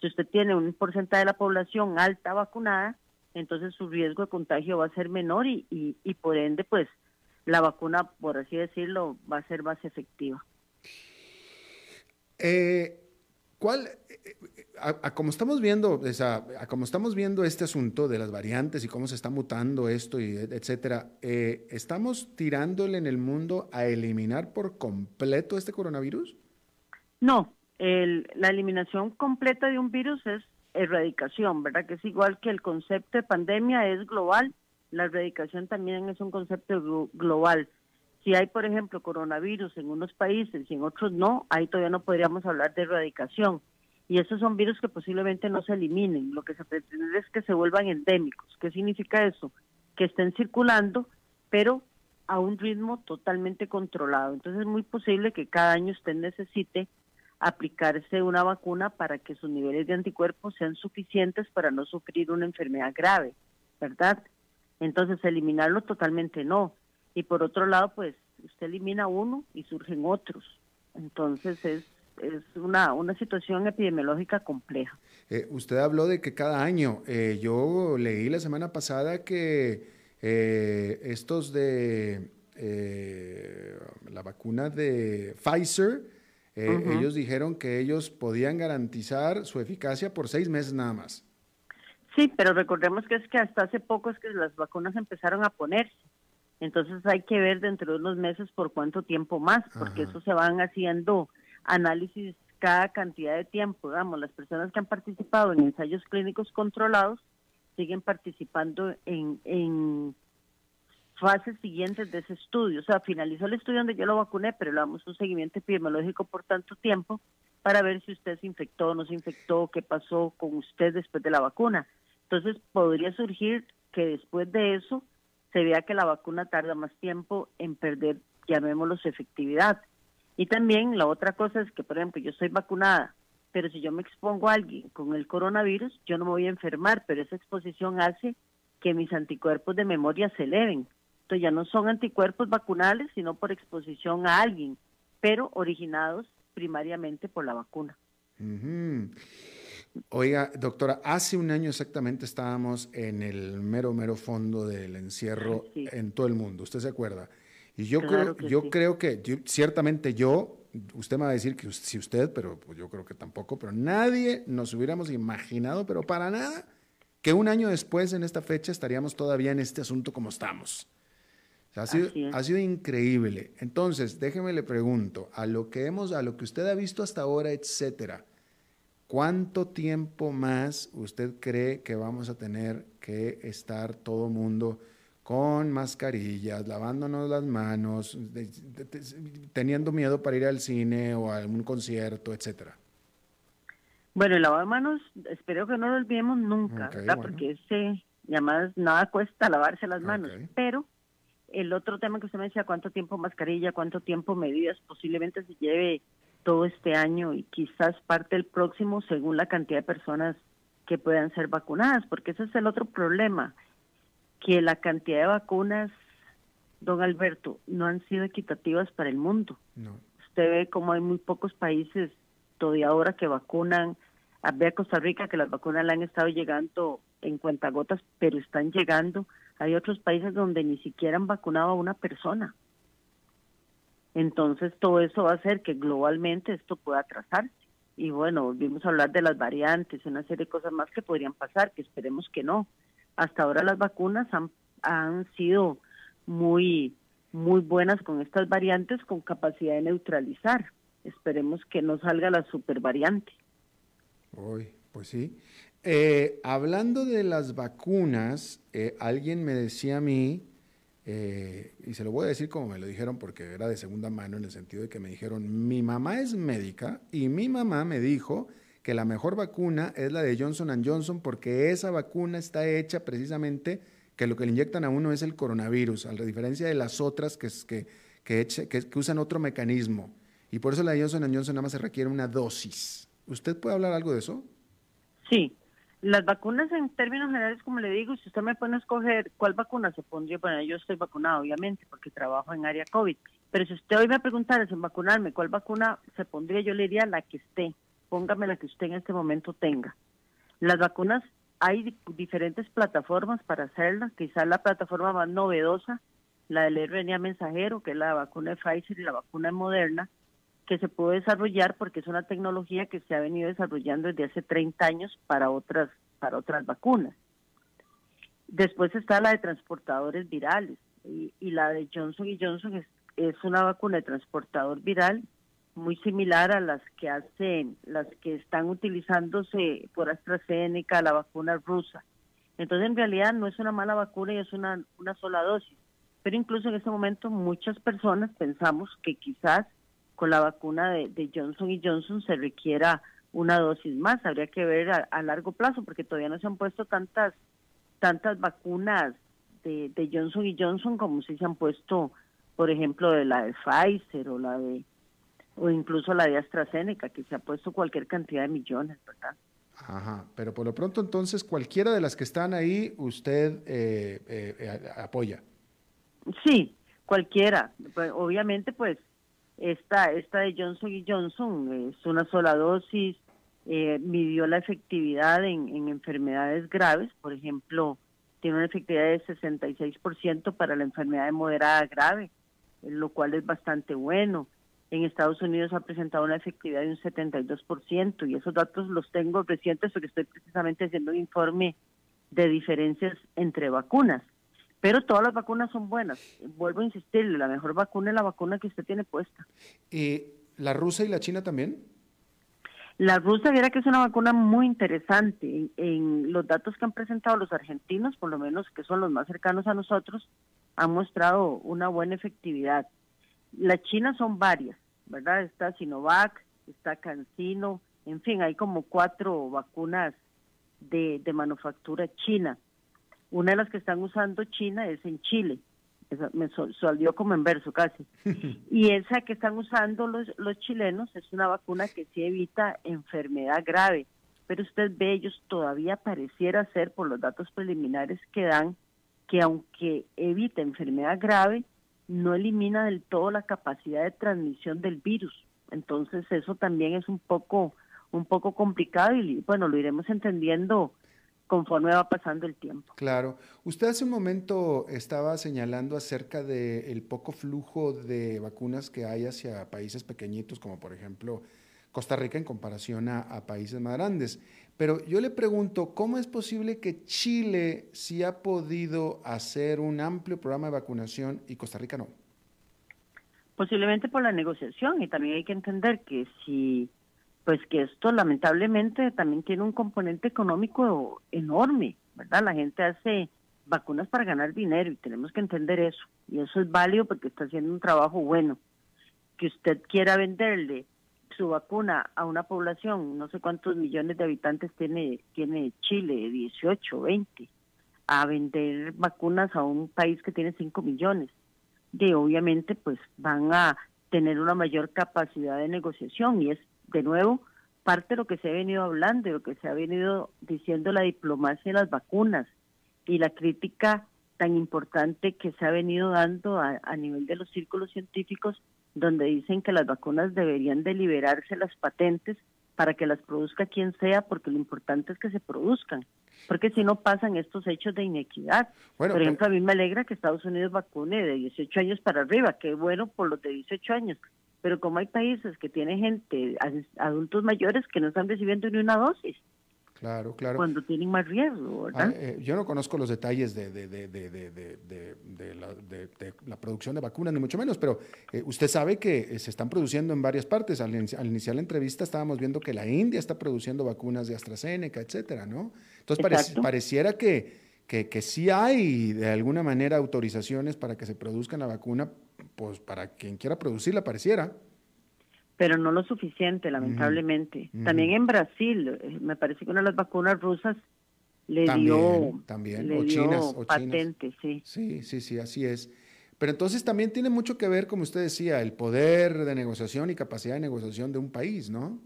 Si usted tiene un porcentaje de la población alta vacunada, entonces su riesgo de contagio va a ser menor y, y, por ende, pues la vacuna, por así decirlo, va a ser más efectiva. Eh, ¿Cuál, eh, a, como estamos viendo, a, como estamos viendo este asunto de las variantes y cómo se está mutando esto y etcétera, eh, ¿estamos tirándole en el mundo a eliminar por completo este coronavirus? No, la eliminación completa de un virus es erradicación, ¿verdad? Que es igual que el concepto de pandemia es global, la erradicación también es un concepto global. Si hay, por ejemplo, coronavirus en unos países y en otros no, ahí todavía no podríamos hablar de erradicación. Y esos son virus que posiblemente no se eliminen. Lo que se pretende es que se vuelvan endémicos. ¿Qué significa eso? Que estén circulando, pero a un ritmo totalmente controlado. Entonces es muy posible que cada año usted necesite aplicarse una vacuna para que sus niveles de anticuerpos sean suficientes para no sufrir una enfermedad grave, ¿verdad? Entonces, eliminarlo totalmente no. Y por otro lado, pues usted elimina uno y surgen otros. Entonces, es, es una, una situación epidemiológica compleja. Eh, usted habló de que cada año, eh, yo leí la semana pasada que eh, estos de la vacuna de Pfizer, ellos dijeron que ellos podían garantizar su eficacia por seis meses nada más. Sí, pero recordemos que es que hasta hace poco es que las vacunas empezaron a ponerse. Entonces hay que ver dentro de unos meses por cuánto tiempo más, porque eso se van haciendo análisis cada cantidad de tiempo. Digamos, las personas que han participado en ensayos clínicos controlados siguen participando en, en fases siguientes de ese estudio. O sea, finalizó el estudio donde yo lo vacuné, pero le damos un seguimiento epidemiológico por tanto tiempo para ver si usted se infectó o no se infectó, qué pasó con usted después de la vacuna. Entonces, podría surgir que después de eso se vea que la vacuna tarda más tiempo en perder, llamémoslo, su efectividad. Y también la otra cosa es que, por ejemplo, yo soy vacunada, pero si yo me expongo a alguien con el coronavirus, yo no me voy a enfermar, pero esa exposición hace que mis anticuerpos de memoria se eleven. Entonces ya no son anticuerpos vacunales, sino por exposición a alguien, pero originados primariamente por la vacuna. Oiga, doctora, hace un año exactamente estábamos en el mero, mero fondo del encierro en todo el mundo. ¿Usted se acuerda? Y yo creo, que yo creo que ciertamente yo, usted me va a decir que si usted, pero pues yo creo que tampoco, pero nadie nos hubiéramos imaginado, pero para nada, que un año después en esta fecha estaríamos todavía en este asunto como estamos. ha, sido, ha sido increíble. Entonces, déjeme le pregunto, a lo que hemos, a lo que usted ha visto hasta ahora, etcétera, ¿cuánto tiempo más usted cree que vamos a tener que estar todo mundo con mascarillas, lavándonos las manos, teniendo miedo para ir al cine o a algún concierto, etcétera? Bueno, el lavado de manos, espero que no lo olvidemos nunca, ¿verdad? Porque ese, además, nada cuesta lavarse las manos. Pero el otro tema que usted me decía, cuánto tiempo mascarilla, cuánto tiempo medidas, posiblemente se lleve todo este año y quizás parte del próximo según la cantidad de personas que puedan ser vacunadas, porque ese es el otro problema que la cantidad de vacunas, don Alberto, no han sido equitativas para el mundo. Usted ve como hay muy pocos países todavía ahora que vacunan. Ah, ve a Costa Rica que las vacunas le han estado llegando en cuentagotas, pero están llegando. Hay otros países donde ni siquiera han vacunado a una persona. Entonces todo eso va a hacer que globalmente esto pueda atrasarse. Y bueno, volvimos a hablar de las variantes, una serie de cosas más que podrían pasar, que esperemos que no hasta ahora las vacunas han, han sido muy, muy buenas con estas variantes con capacidad de neutralizar. Esperemos que no salga la super variante. Uy, pues sí. Eh, hablando de las vacunas, eh, alguien me decía a mí, eh, y se lo voy a decir como me lo dijeron porque era de segunda mano en el sentido de que me dijeron, mi mamá es médica y mi mamá me dijo que la mejor vacuna es la de Johnson Johnson porque esa vacuna está hecha precisamente que lo que le inyectan a uno es el coronavirus, a la diferencia de las otras que, que, que, que usan otro mecanismo. Y por eso la de Johnson Johnson nada más se requiere una dosis. ¿Usted puede hablar algo de eso? Sí. Las vacunas en términos generales, como le digo, si usted me pone a escoger cuál vacuna se pondría, bueno, yo estoy vacunado, obviamente, porque trabajo en área COVID. Pero si usted hoy me preguntara sin vacunarme cuál vacuna se pondría, yo le diría la que esté póngame la que usted en este momento tenga. Las vacunas, hay diferentes plataformas para hacerlas, quizás la plataforma más novedosa, la del RNA mensajero, que es la vacuna de Pfizer y la vacuna de Moderna, que se puede desarrollar porque es una tecnología que se ha venido desarrollando desde hace 30 años para otras, para otras vacunas. Después está la de transportadores virales y, la de Johnson Johnson es, una vacuna de transportador viral muy similar a las que hacen, las que están utilizándose por AstraZeneca, la vacuna rusa. Entonces, en realidad no es una mala vacuna y es una, una sola dosis. Pero incluso en ese momento muchas personas pensamos que quizás con la vacuna de, Johnson y Johnson se requiera una dosis más. Habría que ver a, largo plazo porque todavía no se han puesto tantas tantas vacunas de, de Johnson y Johnson como si se han puesto, por ejemplo, de la de Pfizer o la de o incluso la de AstraZeneca, que se ha puesto cualquier cantidad de millones, ¿verdad? Ajá, pero por lo pronto entonces cualquiera de las que están ahí usted eh, eh, apoya. Sí, cualquiera. Pues, obviamente pues esta, esta de Johnson y Johnson es una sola dosis, eh, midió la efectividad en, en enfermedades graves, por ejemplo, tiene una efectividad de 66% para la enfermedad de moderada grave, lo cual es bastante bueno. En Estados Unidos ha presentado una efectividad de un 72% y esos datos los tengo recientes porque estoy precisamente haciendo un informe de diferencias entre vacunas. Pero todas las vacunas son buenas. Vuelvo a insistirle, la mejor vacuna es la vacuna que usted tiene puesta. ¿Y la rusa y la china también? La rusa, viera que es una vacuna muy interesante. En, los datos que han presentado los argentinos, por lo menos que son los más cercanos a nosotros, han mostrado una buena efectividad. La China son varias, ¿verdad? Está Sinovac, está CanSino, en fin, hay como cuatro vacunas de, de manufactura china. Una de las que están usando China es en Chile me salió como en verso casi. y esa que están usando los, los chilenos es una vacuna que sí evita enfermedad grave, pero usted ve, ellos todavía pareciera ser, por los datos preliminares que dan, que aunque evita enfermedad grave, no elimina del todo la capacidad de transmisión del virus. Entonces eso también es un poco un poco complicado y bueno, lo iremos entendiendo conforme va pasando el tiempo. Claro. Usted hace un momento estaba señalando acerca del poco flujo de vacunas que hay hacia países pequeñitos, como por ejemplo Costa Rica en comparación a, países más grandes. Pero yo le pregunto, ¿cómo es posible que Chile sí ha podido hacer un amplio programa de vacunación y Costa Rica no? Posiblemente por la negociación y también hay que entender que si pues que esto lamentablemente también tiene un componente económico enorme, ¿verdad? La gente hace vacunas para ganar dinero y tenemos que entender eso. Y eso es válido porque está haciendo un trabajo bueno. Que usted quiera venderle su vacuna a una población, no sé cuántos millones de habitantes tiene, tiene Chile, 18, 20, a vender vacunas a un país que tiene 5 millones. De obviamente pues van a tener una mayor capacidad de negociación y es de nuevo, parte de lo que se ha venido hablando, de lo que se ha venido diciendo la diplomacia de las vacunas y la crítica tan importante que se ha venido dando a, nivel de los círculos científicos, donde dicen que las vacunas deberían de liberarse las patentes para que las produzca quien sea, porque lo importante es que se produzcan, porque si no pasan estos hechos de inequidad. por ejemplo, a mí me alegra que Estados Unidos vacune de 18 años para arriba, qué bueno por los de 18 años, pero como hay países que tienen gente, adultos mayores que no están recibiendo ni una dosis. Claro, claro. Cuando tienen más riesgo, ¿verdad? Ah, eh, yo no conozco los detalles de, de, de, de la, la, producción de vacunas, ni mucho menos, pero eh, usted sabe que eh, se están produciendo en varias partes. Al, iniciar la entrevista estábamos viendo que la India está produciendo vacunas de AstraZeneca, etcétera, ¿no? Entonces pareciera que, que, que sí hay de alguna manera autorizaciones para que se produzca la vacuna pues para quien quiera producirla pareciera. Pero no lo suficiente, lamentablemente. También en Brasil, eh, me parece que una de las vacunas rusas le dio, también. o chinas, patente, sí. Sí, sí, sí, así es. Pero entonces también tiene mucho que ver, como usted decía, el poder de negociación y capacidad de negociación de un país, ¿no?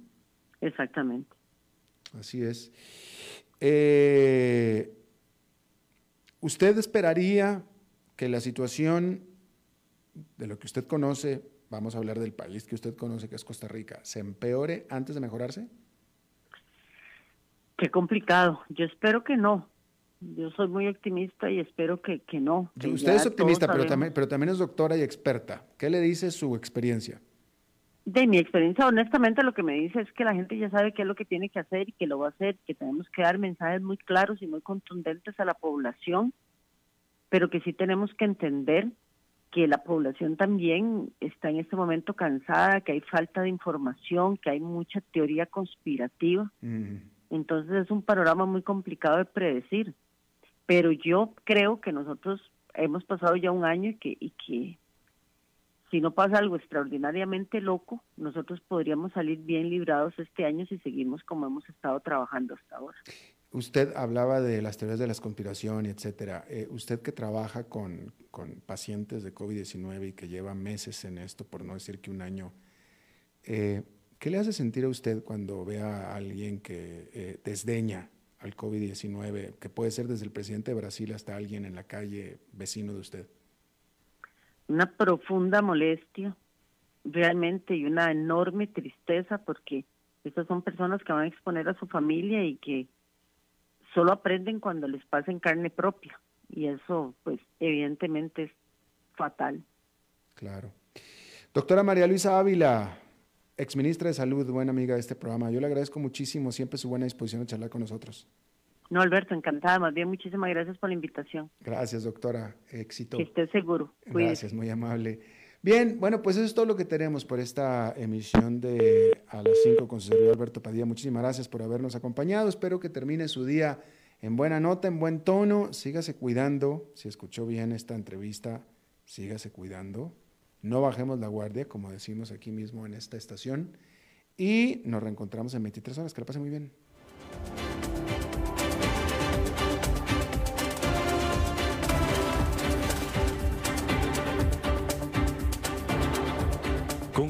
Exactamente. Así es. Eh, ¿Usted esperaría que la situación de lo que usted conoce, vamos a hablar del país que usted conoce, que es Costa Rica, se empeore antes de mejorarse? Qué complicado. Yo espero que no. Yo soy muy optimista y espero que, que no. usted es optimista, pero también, pero también es doctora y experta. ¿Qué le dice su experiencia? De mi experiencia, honestamente, lo que me dice es que la gente ya sabe qué es lo que tiene que hacer y que lo va a hacer, que tenemos que dar mensajes muy claros y muy contundentes a la población, pero que sí tenemos que entender que la población también está en este momento cansada, que hay falta de información, que hay mucha teoría conspirativa. Entonces es un panorama muy complicado de predecir. Pero yo creo que nosotros hemos pasado ya un año y que, y que si no pasa algo extraordinariamente loco, nosotros podríamos salir bien librados este año si seguimos como hemos estado trabajando hasta ahora. Usted hablaba de las teorías de la conspiración, etcétera. Eh, usted que trabaja con, pacientes de COVID-19 y que lleva meses en esto, por no decir que un año, eh, ¿Qué le hace sentir a usted cuando ve a alguien que eh, desdeña al COVID-19, que puede ser desde el presidente de Brasil hasta alguien en la calle vecino de usted? Una profunda molestia, realmente, y una enorme tristeza porque estas son personas que van a exponer a su familia y que solo aprenden cuando les pasa en carne propia. Y eso, pues, evidentemente es fatal. Claro. Doctora María Luisa Ávila, exministra de Salud, buena amiga de este programa. Yo le agradezco muchísimo siempre su buena disposición de charlar con nosotros. No, Alberto, encantada. Más bien, muchísimas gracias por la invitación. Gracias, doctora. Éxito. Que esté seguro. Gracias, muy amable. Bien, bueno, pues eso es todo lo que tenemos por esta emisión de A las 5 con su servidor Alberto Padilla. Muchísimas gracias por habernos acompañado. Espero que termine su día en buena nota, en buen tono. Sígase cuidando. Si escuchó bien esta entrevista, sígase cuidando. No bajemos la guardia, como decimos aquí mismo en esta estación. Y nos reencontramos en 23 horas. Que la pase muy bien.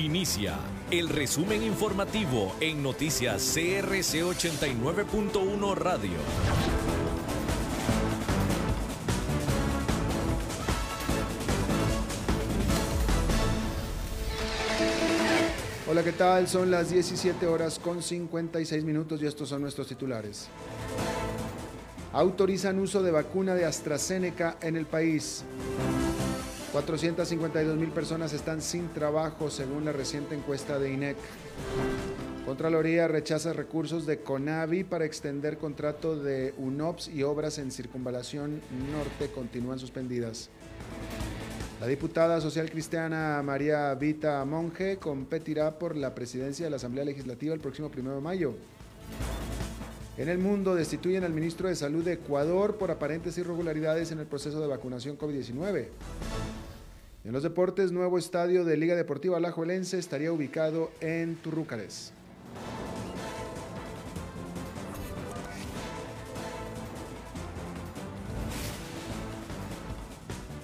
Inicia el resumen informativo en noticias CRC 89.1 Radio. Hola, ¿qué tal? Son las 17 horas con 56 minutos y estos son nuestros titulares. Autorizan uso de vacuna de AstraZeneca en el país. 452 mil personas están sin trabajo según la reciente encuesta de INEC. Contraloría rechaza recursos de CONAVI para extender contrato de UNOPS y obras en Circunvalación Norte continúan suspendidas. La diputada social cristiana María Vita Monge competirá por la presidencia de la Asamblea Legislativa el próximo 1 de mayo. En el mundo destituyen al ministro de Salud de Ecuador por aparentes irregularidades en el proceso de vacunación COVID-19. En los deportes, nuevo estadio de Liga Deportiva Alajuelense estaría ubicado en Turrúcares.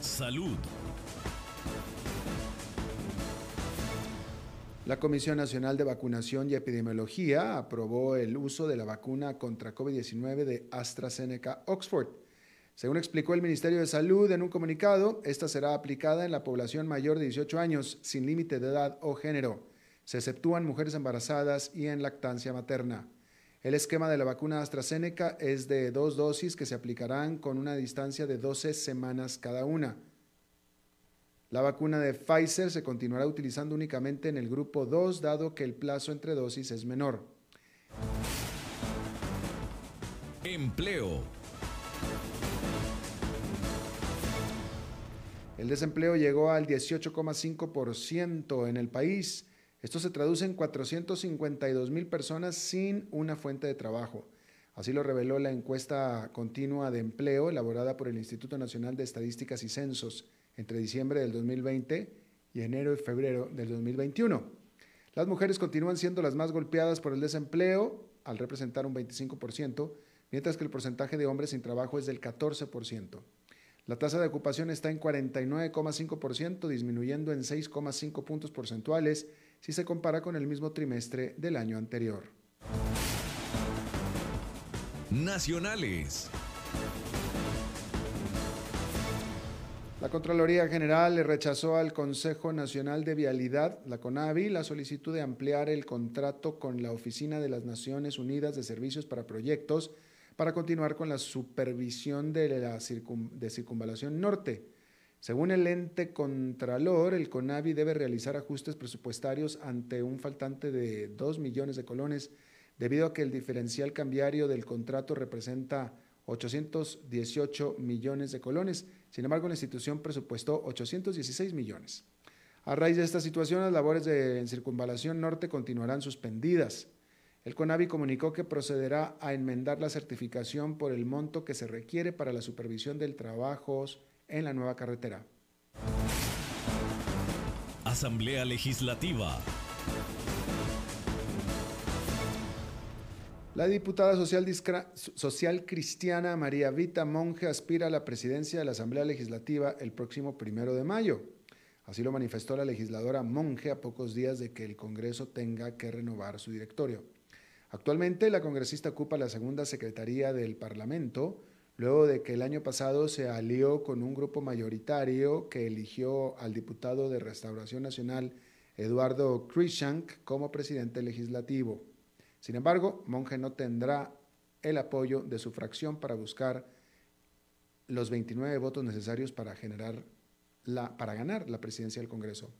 Salud. La Comisión Nacional de Vacunación y Epidemiología aprobó el uso de la vacuna contra COVID-19 de AstraZeneca Oxford. Según explicó el Ministerio de Salud en un comunicado, esta será aplicada en la población mayor de 18 años, sin límite de edad o género. Se exceptúan mujeres embarazadas y en lactancia materna. El esquema de la vacuna AstraZeneca es de dos dosis que se aplicarán con una distancia de 12 semanas cada una. La vacuna de Pfizer se continuará utilizando únicamente en el grupo 2, dado que el plazo entre dosis es menor. Empleo. El desempleo llegó al 18,5% en el país. Esto se traduce en 452 mil personas sin una fuente de trabajo. Así lo reveló la encuesta continua de empleo elaborada por el Instituto Nacional de Estadísticas y Censos entre diciembre del 2020 y enero y febrero del 2021. Las mujeres continúan siendo las más golpeadas por el desempleo, al representar un 25%, mientras que el porcentaje de hombres sin trabajo es del 14%. La tasa de ocupación está en 49,5%, disminuyendo en 6,5 puntos porcentuales si se compara con el mismo trimestre del año anterior. Nacionales. La Contraloría General le rechazó al Consejo Nacional de Vialidad, la CONAVI, la solicitud de ampliar el contrato con la Oficina de las Naciones Unidas de Servicios para Proyectos para continuar con la supervisión de la circunvalación norte. Según el ente contralor, el CONAVI debe realizar ajustes presupuestarios ante un faltante de 2 millones de colones debido a que el diferencial cambiario del contrato representa 818 millones de colones, Sin embargo, la institución presupuestó 816 millones. A raíz de esta situación, las labores de circunvalación norte continuarán suspendidas. El CONAVI comunicó que procederá a enmendar la certificación por el monto que se requiere para la supervisión del trabajo en la nueva carretera. Asamblea Legislativa. La diputada social, social, cristiana María Vita Monge aspira a la presidencia de la Asamblea Legislativa el próximo primero de mayo. Así lo manifestó la legisladora Monge a pocos días de que el Congreso tenga que renovar su directorio. Actualmente la congresista ocupa la segunda secretaría del Parlamento, luego de que el año pasado se alió con un grupo mayoritario que eligió al diputado de Restauración Nacional Eduardo Krishank como presidente legislativo. Sin embargo, Monge no tendrá el apoyo de su fracción para buscar los 29 votos necesarios para generar la, para ganar la presidencia del Congreso.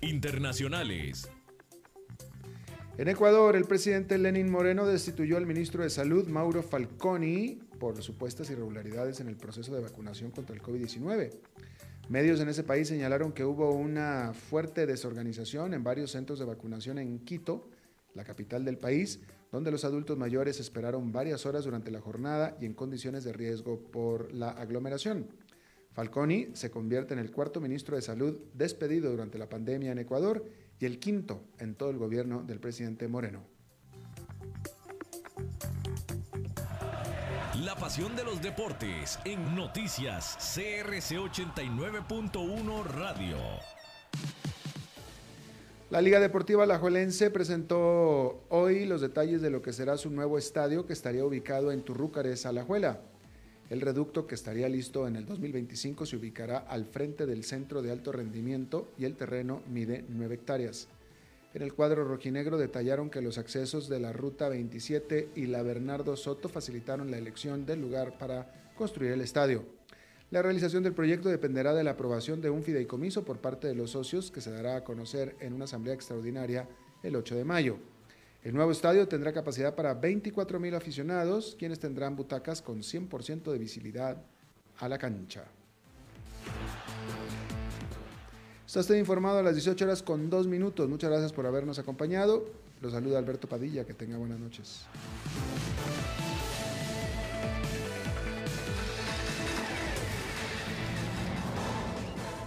Internacionales. En Ecuador, el presidente Lenin Moreno destituyó al ministro de Salud, Mauro Falconi, por supuestas irregularidades en el proceso de vacunación contra el COVID-19. Medios en ese país señalaron que hubo una fuerte desorganización en varios centros de vacunación en Quito, la capital del país, donde los adultos mayores esperaron varias horas durante la jornada y en condiciones de riesgo por la aglomeración. Falconi se convierte en el cuarto ministro de Salud despedido durante la pandemia en Ecuador y el quinto en todo el gobierno del presidente Moreno. La pasión de los deportes en noticias CRC 89.1 Radio. La Liga Deportiva Alajuelense presentó hoy los detalles de lo que será su nuevo estadio que estaría ubicado en Turrúcares, Alajuela. El reducto que estaría listo en el 2025 se ubicará al frente del centro de alto rendimiento y el terreno mide 9 hectáreas. En el cuadro rojinegro detallaron que los accesos de la Ruta 27 y la Bernardo Soto facilitaron la elección del lugar para construir el estadio. La realización del proyecto dependerá de la aprobación de un fideicomiso por parte de los socios que se dará a conocer en una asamblea extraordinaria el 8 de mayo. El nuevo estadio tendrá capacidad para 24 mil aficionados, quienes tendrán butacas con 100% de visibilidad a la cancha. Está usted informado a las 18 horas con 2 minutos. Muchas gracias por habernos acompañado. Los saluda Alberto Padilla. Que tenga buenas noches.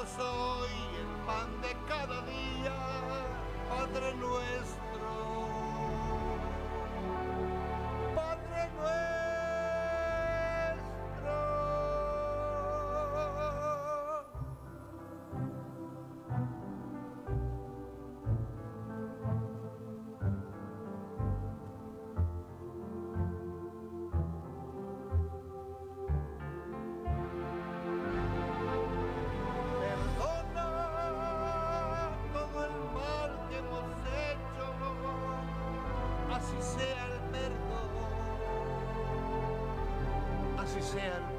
Hoy el pan de cada día, Padre nuestro. El